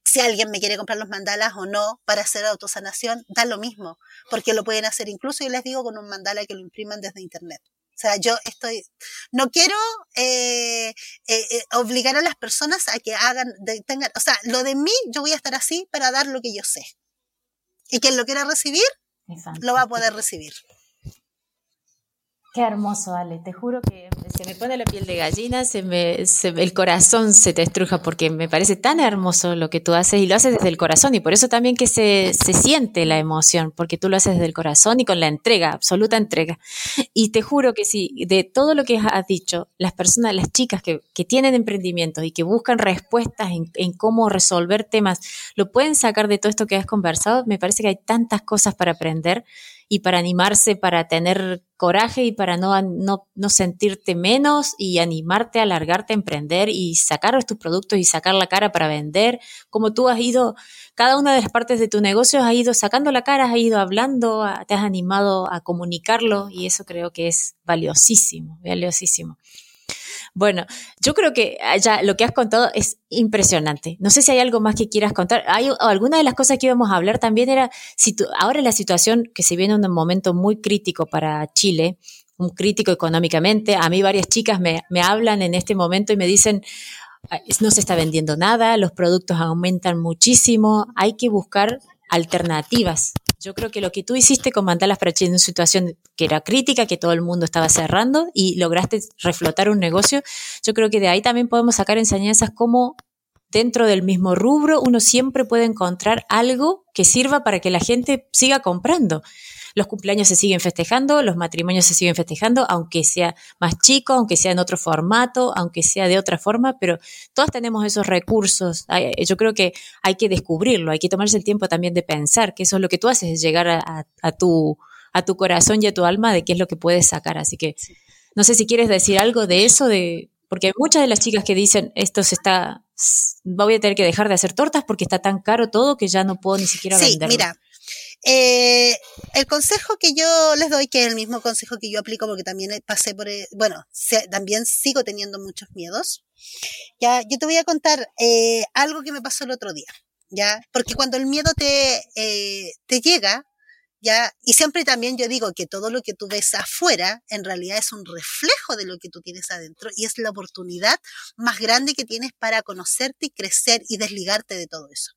Si alguien me quiere comprar los mandalas o no para hacer autosanación, da lo mismo, porque lo pueden hacer incluso, y les digo, con un mandala que lo impriman desde internet. O sea, yo estoy, no quiero eh, eh, eh, obligar a las personas a que hagan, tengan, o sea, lo de mí, yo voy a estar así para dar lo que yo sé. Y quien lo quiera recibir, lo va a poder recibir. Qué hermoso, Ale. Te juro que se me pone la piel de gallina, se me, el corazón se te estruja porque me parece tan hermoso lo que tú haces y lo haces desde el corazón y por eso también que se, se siente la emoción, porque tú lo haces desde el corazón y con la entrega, absoluta entrega. Y te juro que sí, de todo lo que has dicho, las personas, las chicas que, que tienen emprendimientos y que buscan respuestas en, en cómo resolver temas, lo pueden sacar de todo esto que has conversado. Me parece que hay tantas cosas para aprender y para animarse, para tener coraje y para no, no, no, sentirte menos y animarte a alargarte a emprender y sacar tus productos y sacar la cara para vender, como tú has ido, cada una de las partes de tu negocio has ido sacando la cara, has ido hablando, te has animado a comunicarlo y eso creo que es valiosísimo, valiosísimo. Bueno, yo creo que ya lo que has contado es impresionante. No sé si hay algo más que quieras contar. Hay alguna de las cosas que íbamos a hablar también era si ahora la situación que se viene en un momento muy crítico para Chile, un crítico económicamente. A mí varias chicas me, me hablan en este momento y me dicen, no se está vendiendo nada, los productos aumentan muchísimo, hay que buscar alternativas. Yo creo que lo que tú hiciste con Mandalas para Chile en una situación que era crítica, que todo el mundo estaba cerrando y lograste reflotar un negocio, yo creo que de ahí también podemos sacar enseñanzas como dentro del mismo rubro uno siempre puede encontrar algo que sirva para que la gente siga comprando los cumpleaños se siguen festejando, los matrimonios se siguen festejando, aunque sea más chico, aunque sea en otro formato, aunque sea de otra forma, pero todos tenemos esos recursos. Yo creo que hay que descubrirlo, hay que tomarse el tiempo también de pensar que eso es lo que tú haces, es llegar a, tu, a tu corazón y a tu alma de qué es lo que puedes sacar. Así que no sé si quieres decir algo de eso, de porque muchas de las chicas que dicen esto se está voy a tener que dejar de hacer tortas porque está tan caro todo que ya no puedo ni siquiera sí, Mira, eh, el consejo que yo les doy, que es el mismo consejo que yo aplico porque también pasé por, eh, bueno, también sigo teniendo muchos miedos. Ya, yo te voy a contar eh, algo que me pasó el otro día, ya, porque cuando el miedo te, te llega, y siempre también yo digo que todo lo que tú ves afuera en realidad es un reflejo de lo que tú tienes adentro y es la oportunidad más grande que tienes para conocerte y crecer y desligarte de todo eso.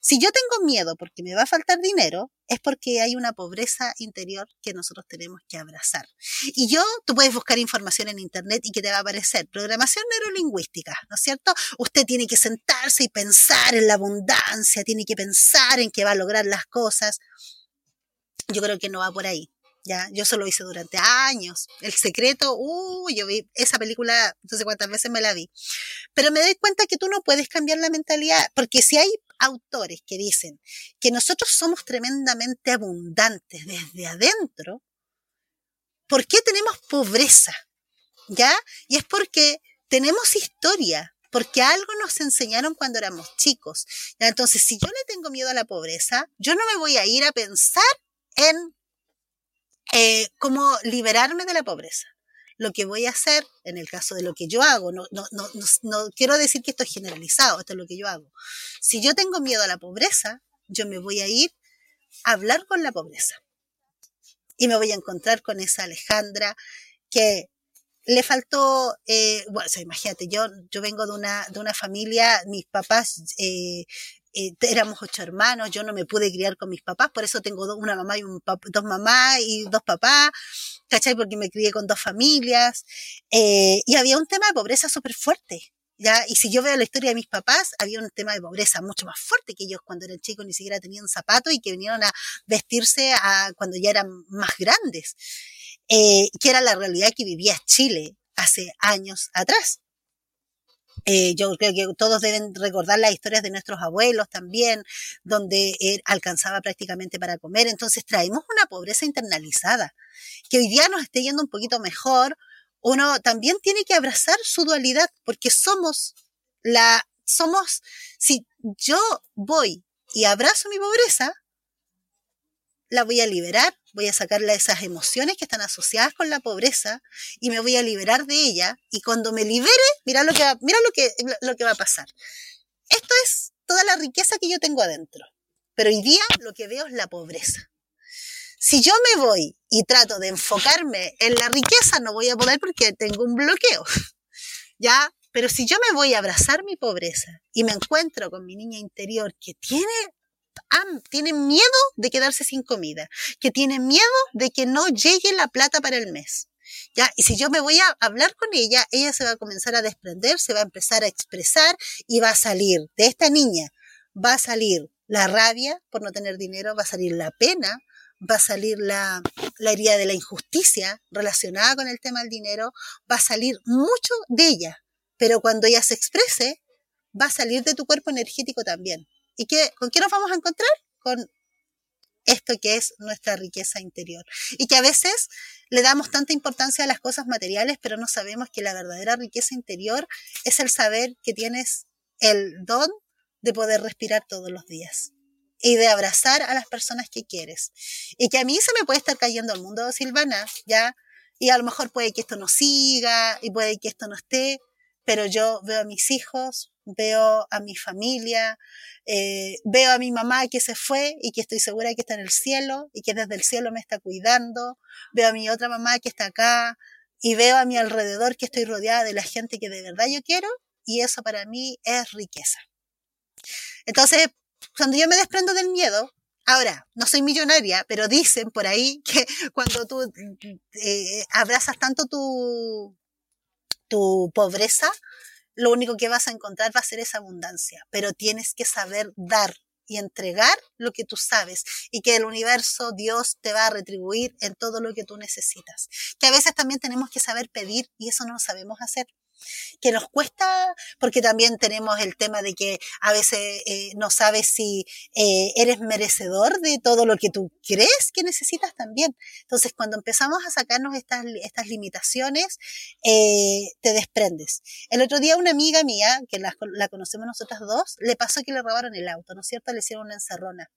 Si yo tengo miedo porque me va a faltar dinero, es porque hay una pobreza interior que nosotros tenemos que abrazar. Y yo, tú puedes buscar información en internet y que te va a aparecer programación neurolingüística, ¿no es cierto? Usted tiene que sentarse y pensar en la abundancia, tiene que pensar en que va a lograr las cosas. Yo creo que no va por ahí. Ya, yo solo hice durante años. El secreto, uh, yo vi esa película, no sé cuántas veces me la vi. Pero me doy cuenta que tú no puedes cambiar la mentalidad, porque si hay autores que dicen que nosotros somos tremendamente abundantes desde adentro, ¿por qué tenemos pobreza? ¿Ya? Y es porque tenemos historia, porque algo nos enseñaron cuando éramos chicos. ¿ya? Entonces, si yo le tengo miedo a la pobreza, yo no me voy a ir a pensar en eh, cómo liberarme de la pobreza. Lo que voy a hacer, en el caso de lo que yo hago, no, no, no, no quiero decir que esto es generalizado, esto es lo que yo hago. Si yo tengo miedo a la pobreza, yo me voy a ir a hablar con la pobreza. Y me voy a encontrar con esa Alejandra que le faltó, eh, bueno, imagínate, yo, yo vengo de una, de una familia, mis papás eh, eh, éramos ocho hermanos, yo no me pude criar con mis papás, por eso tengo una mamá y un dos mamás y dos papás, ¿cachai? Porque me crié con dos familias, eh, y había un tema de pobreza súper fuerte. ¿Ya? Y si yo veo la historia de mis papás, había un tema de pobreza mucho más fuerte que ellos cuando eran chicos ni siquiera tenían zapatos y que vinieron a vestirse cuando ya eran más grandes, eh, que era la realidad que vivía Chile hace años atrás. Eh, yo creo que todos deben recordar las historias de nuestros abuelos también, donde él alcanzaba prácticamente para comer. Entonces traemos una pobreza internalizada, que hoy día nos esté yendo un poquito mejor. Uno también tiene que abrazar su dualidad, porque somos la, somos, si yo voy y abrazo mi pobreza, la voy a liberar, voy a sacarle esas emociones que están asociadas con la pobreza y me voy a liberar de ella y cuando me libere, mira lo que va, mira lo que lo que va a pasar. Esto es toda la riqueza que yo tengo adentro. Pero hoy día lo que veo es la pobreza. Si yo me voy y trato de enfocarme en la riqueza, no voy a poder porque tengo un bloqueo. (laughs) ¿Ya? Pero si yo me voy a abrazar mi pobreza y me encuentro con mi niña interior que tiene tienen miedo de quedarse sin comida, que tienen miedo de que no llegue la plata para el mes. ¿Ya? Y si yo me voy a hablar con ella, ella se va a comenzar a desprender, se va a empezar a expresar y va a salir de esta niña, va a salir la rabia por no tener dinero, va a salir la pena, va a salir la, la herida de la injusticia relacionada con el tema del dinero, va a salir mucho de ella, pero cuando ella se exprese, va a salir de tu cuerpo energético también. ¿Y qué, con qué nos vamos a encontrar? Con esto que es nuestra riqueza interior. Y que a veces le damos tanta importancia a las cosas materiales, pero no sabemos que la verdadera riqueza interior es el saber que tienes el don de poder respirar todos los días y de abrazar a las personas que quieres. Y que a mí se me puede estar cayendo el mundo, Silvana, ya, y a lo mejor puede que esto no siga y puede que esto no esté, pero yo veo a mis hijos, veo a mi familia, eh, veo a mi mamá que se fue y que estoy segura que está en el cielo y que desde el cielo me está cuidando, veo a mi otra mamá que está acá y veo a mi alrededor que estoy rodeada de la gente que de verdad yo quiero y eso para mí es riqueza. Entonces, cuando yo me desprendo del miedo, Ahora, no soy millonaria, pero dicen por ahí que cuando tú eh, abrazas tanto tu, tu pobreza, lo único que vas a encontrar va a ser esa abundancia, pero tienes que saber dar y entregar lo que tú sabes y que el universo, Dios te va a retribuir en todo lo que tú necesitas. Que a veces también tenemos que saber pedir y eso no lo sabemos hacer que nos cuesta, porque también tenemos el tema de que a veces eh, no sabes si eh, eres merecedor de todo lo que tú crees que necesitas también. Entonces, cuando empezamos a sacarnos estas, estas limitaciones, eh, te desprendes. El otro día una amiga mía, que la, conocemos nosotras dos, le pasó que le robaron el auto, ¿no es cierto? Le hicieron una encerrona.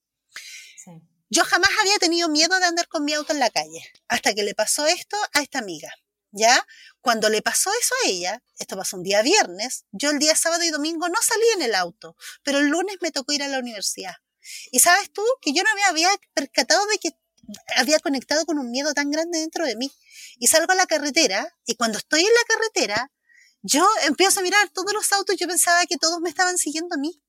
Yo jamás había tenido miedo de andar con mi auto en la calle, hasta que le pasó esto a esta amiga. ¿Ya? Cuando le pasó eso a ella, esto pasó un día viernes, yo el día sábado y domingo no salí en el auto, pero el lunes me tocó ir a la universidad. Y sabes tú que yo no me había percatado de que había conectado con un miedo tan grande dentro de mí. Y salgo a la carretera y cuando estoy en la carretera, yo empiezo a mirar todos los autos, yo pensaba que todos me estaban siguiendo a mí.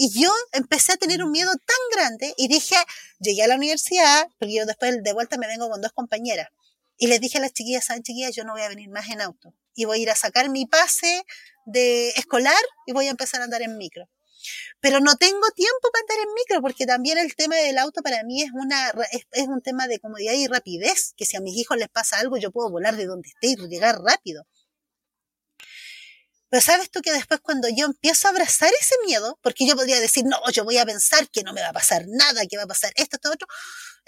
Y yo empecé a tener un miedo tan grande y dije, llegué a la universidad, porque yo después de vuelta me vengo con dos compañeras. Y les dije a las chiquillas, ¿saben chiquillas? Yo no voy a venir más en auto. Y voy a ir a sacar mi pase de escolar y voy a empezar a andar en micro. Pero no tengo tiempo para andar en micro porque también el tema del auto para mí es, una, es, un tema de comodidad y rapidez, que si a mis hijos les pasa algo yo puedo volar de donde esté y llegar rápido. Pero sabes tú que después cuando yo empiezo a abrazar ese miedo, porque yo podría decir, no, yo voy a pensar que no me va a pasar nada, que va a pasar esto, esto, otro,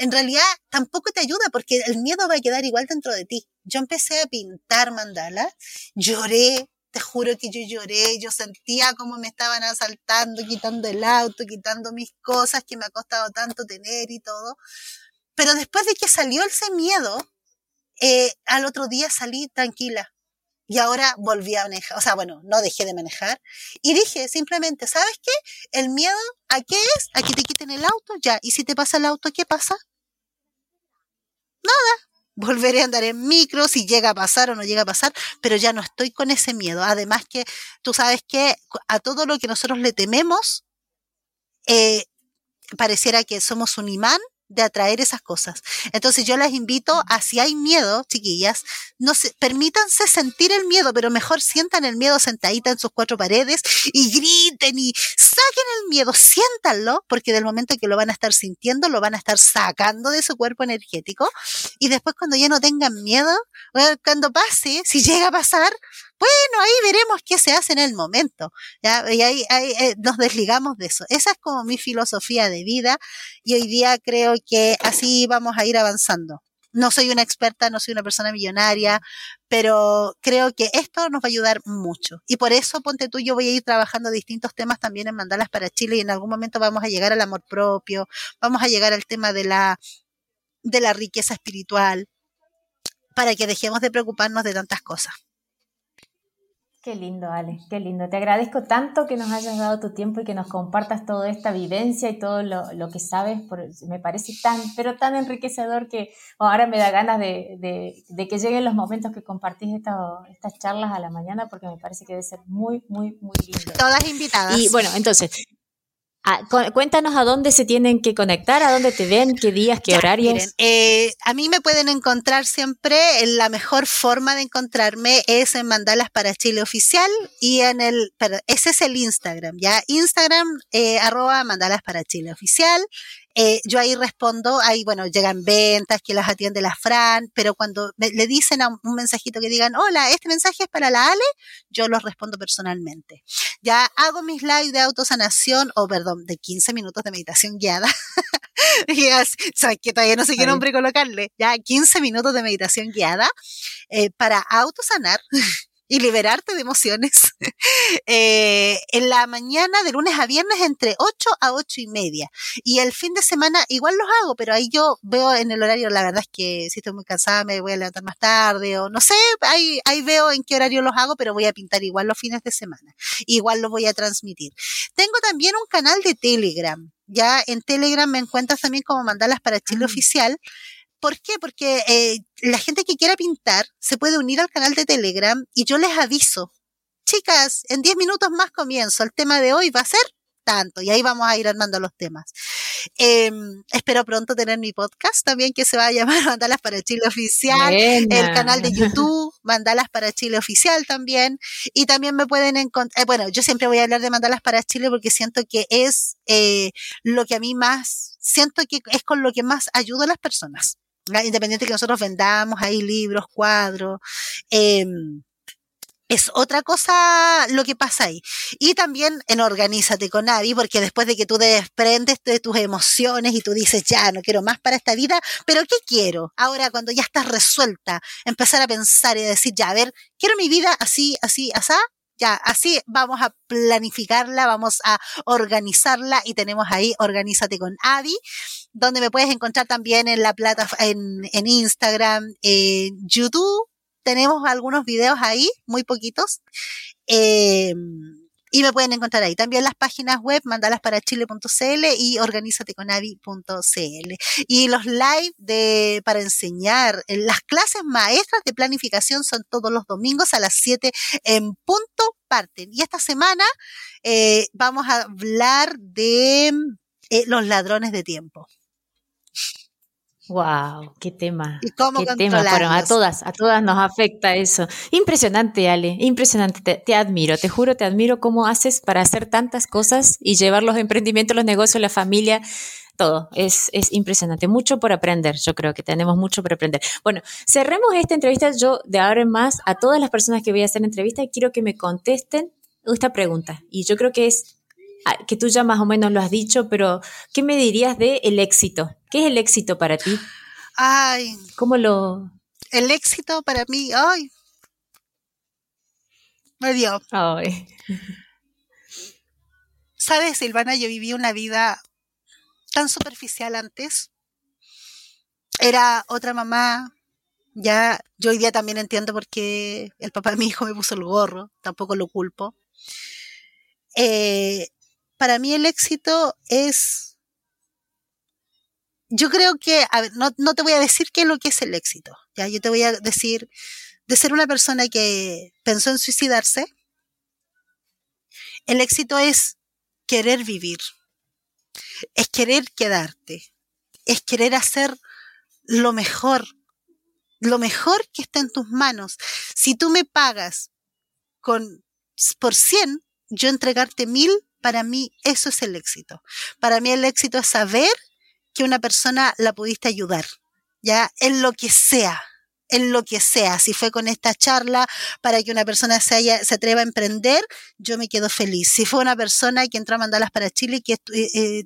en realidad tampoco te ayuda porque el miedo va a quedar igual dentro de ti. Yo empecé a pintar mandala, lloré, te juro que yo lloré, yo sentía como me estaban asaltando, quitando el auto, quitando mis cosas que me ha costado tanto tener y todo. Pero después de que salió ese miedo, eh, al otro día salí tranquila. Y ahora volví a manejar, o sea, bueno, no dejé de manejar. Y dije simplemente, ¿sabes qué? El miedo, ¿a qué es? A que te quiten el auto, ya. ¿Y si te pasa el auto, qué pasa? Nada, volveré a andar en micro, si llega a pasar o no llega a pasar, pero ya no estoy con ese miedo. Además que tú sabes que a todo lo que nosotros le tememos, eh, pareciera que somos un imán de atraer esas cosas. Entonces yo las invito a si hay miedo, chiquillas, no se, permítanse sentir el miedo, pero mejor sientan el miedo sentadita en sus cuatro paredes y griten y saquen el miedo, siéntanlo, porque del momento que lo van a estar sintiendo, lo van a estar sacando de su cuerpo energético y después cuando ya no tengan miedo, cuando pase, si llega a pasar, bueno, ahí veremos qué se hace en el momento. ¿ya? Y ahí, eh, nos desligamos de eso. Esa es como mi filosofía de vida y hoy día creo que así vamos a ir avanzando. No soy una experta, no soy una persona millonaria, pero creo que esto nos va a ayudar mucho. Y por eso, ponte tú, yo voy a ir trabajando distintos temas también en Mandalas para Chile y en algún momento vamos a llegar al amor propio, vamos a llegar al tema de la, de la riqueza espiritual, para que dejemos de preocuparnos de tantas cosas. Qué lindo, Ale, qué lindo. Te agradezco tanto que nos hayas dado tu tiempo y que nos compartas toda esta vivencia y todo lo, que sabes. me parece tan, pero tan enriquecedor que ahora me da ganas de, que lleguen los momentos que compartís estas charlas a la mañana porque me parece que debe ser muy, muy, muy lindo. Todas invitadas. Y bueno, entonces, Ah, cuéntanos a dónde se tienen que conectar, a dónde te ven, qué días, qué horarios. Eh, a mí me pueden encontrar siempre, la mejor forma de encontrarme es en Mandalas para Chile Oficial y en el, ese es el Instagram, ya, Instagram, eh, arroba Mandalas para Chile Oficial. Eh, yo ahí respondo, ahí, bueno, llegan ventas, que las atiende la Fran, pero cuando le dicen a un mensajito que digan, hola, este mensaje es para la Ale, yo los respondo personalmente. Ya hago mis lives de autosanación, o perdón, de 15 minutos de meditación guiada. (laughs) sabes que todavía no sé qué nombre colocarle, ya 15 minutos de meditación guiada eh, para autosanar (laughs) y liberarte de emociones (laughs) eh, en la mañana de lunes a viernes entre 8 a 8 y media. Y el fin de semana igual los hago, pero ahí yo veo en el horario, la verdad es que si estoy muy cansada me voy a levantar más tarde o no sé, ahí, ahí veo en qué horario los hago, pero voy a pintar igual los fines de semana. Igual los voy a transmitir. Tengo también un canal de Telegram. Ya en Telegram me encuentras también como mandalas para Chile ah. Oficial. ¿Por qué? Porque eh, la gente que quiera pintar se puede unir al canal de Telegram y yo les aviso. Chicas, en 10 minutos más comienzo. El tema de hoy va a ser tanto y ahí vamos a ir armando los temas. Em, espero pronto tener mi podcast también que se va a llamar (laughs) Mandalas para Chile Oficial, el canal de (laughs) YouTube Mandalas para Chile Oficial también y también me pueden encontrar, eh, bueno, yo siempre voy a hablar de Mandalas para Chile porque siento que es eh, lo que a mí más, siento que es con lo que más ayudo a las personas. Independiente que nosotros vendamos ahí libros, cuadros, em, es otra cosa lo que pasa ahí. Y también en Organízate con Avi, porque después de que tú desprendes de tus emociones y tú dices, ya, no quiero más para esta vida, pero ¿qué quiero? Ahora, cuando ya estás resuelta, empezar a pensar y decir, ya, a ver, quiero mi vida así, así, así, ya, así vamos a planificarla, vamos a organizarla y tenemos ahí Organízate con Adi, donde me puedes encontrar también en la plata, en, en Instagram, en YouTube. Tenemos algunos videos ahí, muy poquitos. Eh, y me pueden encontrar ahí. También las páginas web, mandalas para chile.cl y organízateconavi.cl. Y los live de, para enseñar, las clases maestras de planificación son todos los domingos a las 7 en punto parten. Y esta semana eh, vamos a hablar de eh, los ladrones de tiempo. Wow, qué tema. ¿Y cómo qué tema. Bueno, a todas, a todas nos afecta eso. Impresionante, Ale, impresionante. Te, admiro, te juro, te admiro cómo haces para hacer tantas cosas y llevar los emprendimientos, los negocios, la familia, todo. Es, es impresionante. Mucho por aprender. Yo creo que tenemos mucho por aprender. Bueno, cerremos esta entrevista. Yo de ahora en más, a todas las personas que voy a hacer entrevista, quiero que me contesten esta pregunta. Y yo creo que es que tú ya más o menos lo has dicho, pero ¿qué me dirías de el éxito? ¿Qué es el éxito para ti? Ay. ¿Cómo lo...? El éxito para mí, ay. Me dio. Ay. Sabes, Silvana, yo viví una vida tan superficial antes. Era otra mamá. Ya, yo hoy día también entiendo por qué el papá de mi hijo me puso el gorro. Tampoco lo culpo. Eh, para mí el éxito es, yo creo que, a ver, no, no te voy a decir qué es lo que es el éxito, ya, yo te voy a decir de ser una persona que pensó en suicidarse, el éxito es querer vivir, es querer quedarte, es querer hacer lo mejor, lo mejor que está en tus manos. Si tú me pagas con por 100, yo entregarte mil para mí eso es el éxito. Para mí el éxito es saber que una persona la pudiste ayudar, ya en lo que sea, en lo que sea. Si fue con esta charla para que una persona se, haya, se atreva a emprender, yo me quedo feliz. Si fue una persona que entró a mandarlas para Chile y que, eh, eh,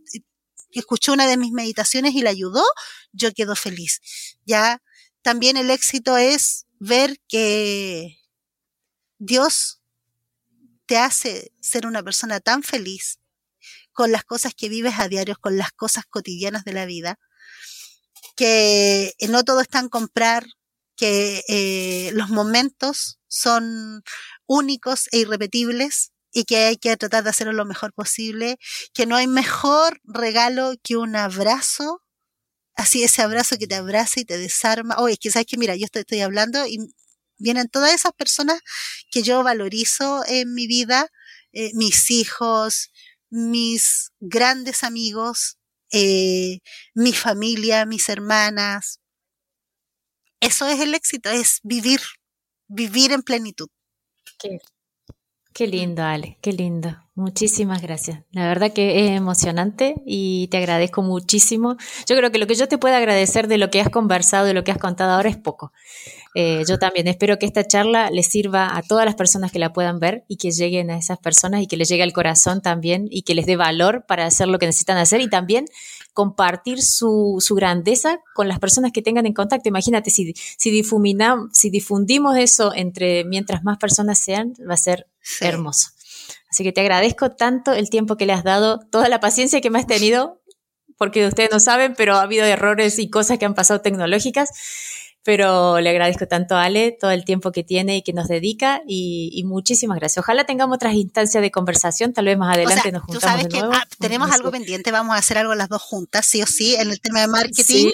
escuchó una de mis meditaciones y la ayudó, yo quedo feliz. Ya también el éxito es ver que Dios te hace ser una persona tan feliz con las cosas que vives a diario, con las cosas cotidianas de la vida, que no todo está en comprar, que eh, los momentos son únicos e irrepetibles y que hay que tratar de hacerlo lo mejor posible, que no hay mejor regalo que un abrazo, así ese abrazo que te abraza y te desarma. Oye, que sabes que mira, yo estoy hablando y vienen todas esas personas que yo valorizo en mi vida, eh, mis hijos, mis grandes amigos, eh, mi familia, mis hermanas. Eso es el éxito, es vivir, vivir en plenitud. Qué, qué lindo, Ale, qué lindo. Muchísimas gracias. La verdad que es emocionante y te agradezco muchísimo. Yo creo que lo que yo te puedo agradecer de lo que has conversado, de lo que has contado ahora es poco. Eh, yo también espero que esta charla les sirva a todas las personas que la puedan ver y que lleguen a esas personas y que les llegue al corazón también y que les dé valor para hacer lo que necesitan hacer y también compartir su, su grandeza con las personas que tengan en contacto. Imagínate, si, si, si difundimos eso entre mientras más personas sean, va a ser hermoso. Así que te agradezco tanto el tiempo que le has dado, toda la paciencia que me has tenido, porque ustedes no saben, pero ha habido errores y cosas que han pasado tecnológicas pero le agradezco tanto a Ale todo el tiempo que tiene y que nos dedica y, muchísimas gracias. Ojalá tengamos otras instancias de conversación, tal vez más adelante nos juntamos. Tú sabes que ah, tenemos algo pendiente, vamos a hacer algo las dos juntas, sí o sí, en el tema de marketing.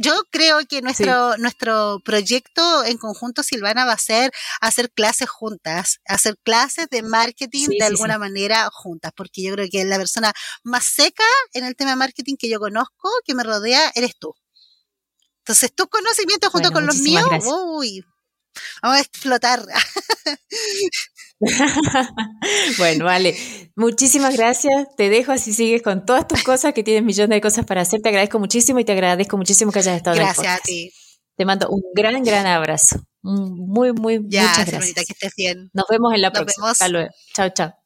Yo creo que nuestro, nuestro proyecto en conjunto, Silvana, va a ser hacer clases juntas, hacer clases de marketing de alguna manera juntas, porque yo creo que la persona más seca en el tema de marketing que yo conozco, que me rodea, eres tú. Entonces, tus conocimientos junto con los míos, uy, vamos a explotar. (laughs) bueno, vale. Muchísimas gracias. Te dejo así sigues con todas tus cosas, que tienes millones de cosas para hacer. Te agradezco muchísimo y te agradezco muchísimo que hayas estado Gracias a ti. Te mando un gran, gran abrazo. Muy, muy, muchas gracias. que estés bien. Nos vemos en la próxima. Hasta luego. Chao, chao.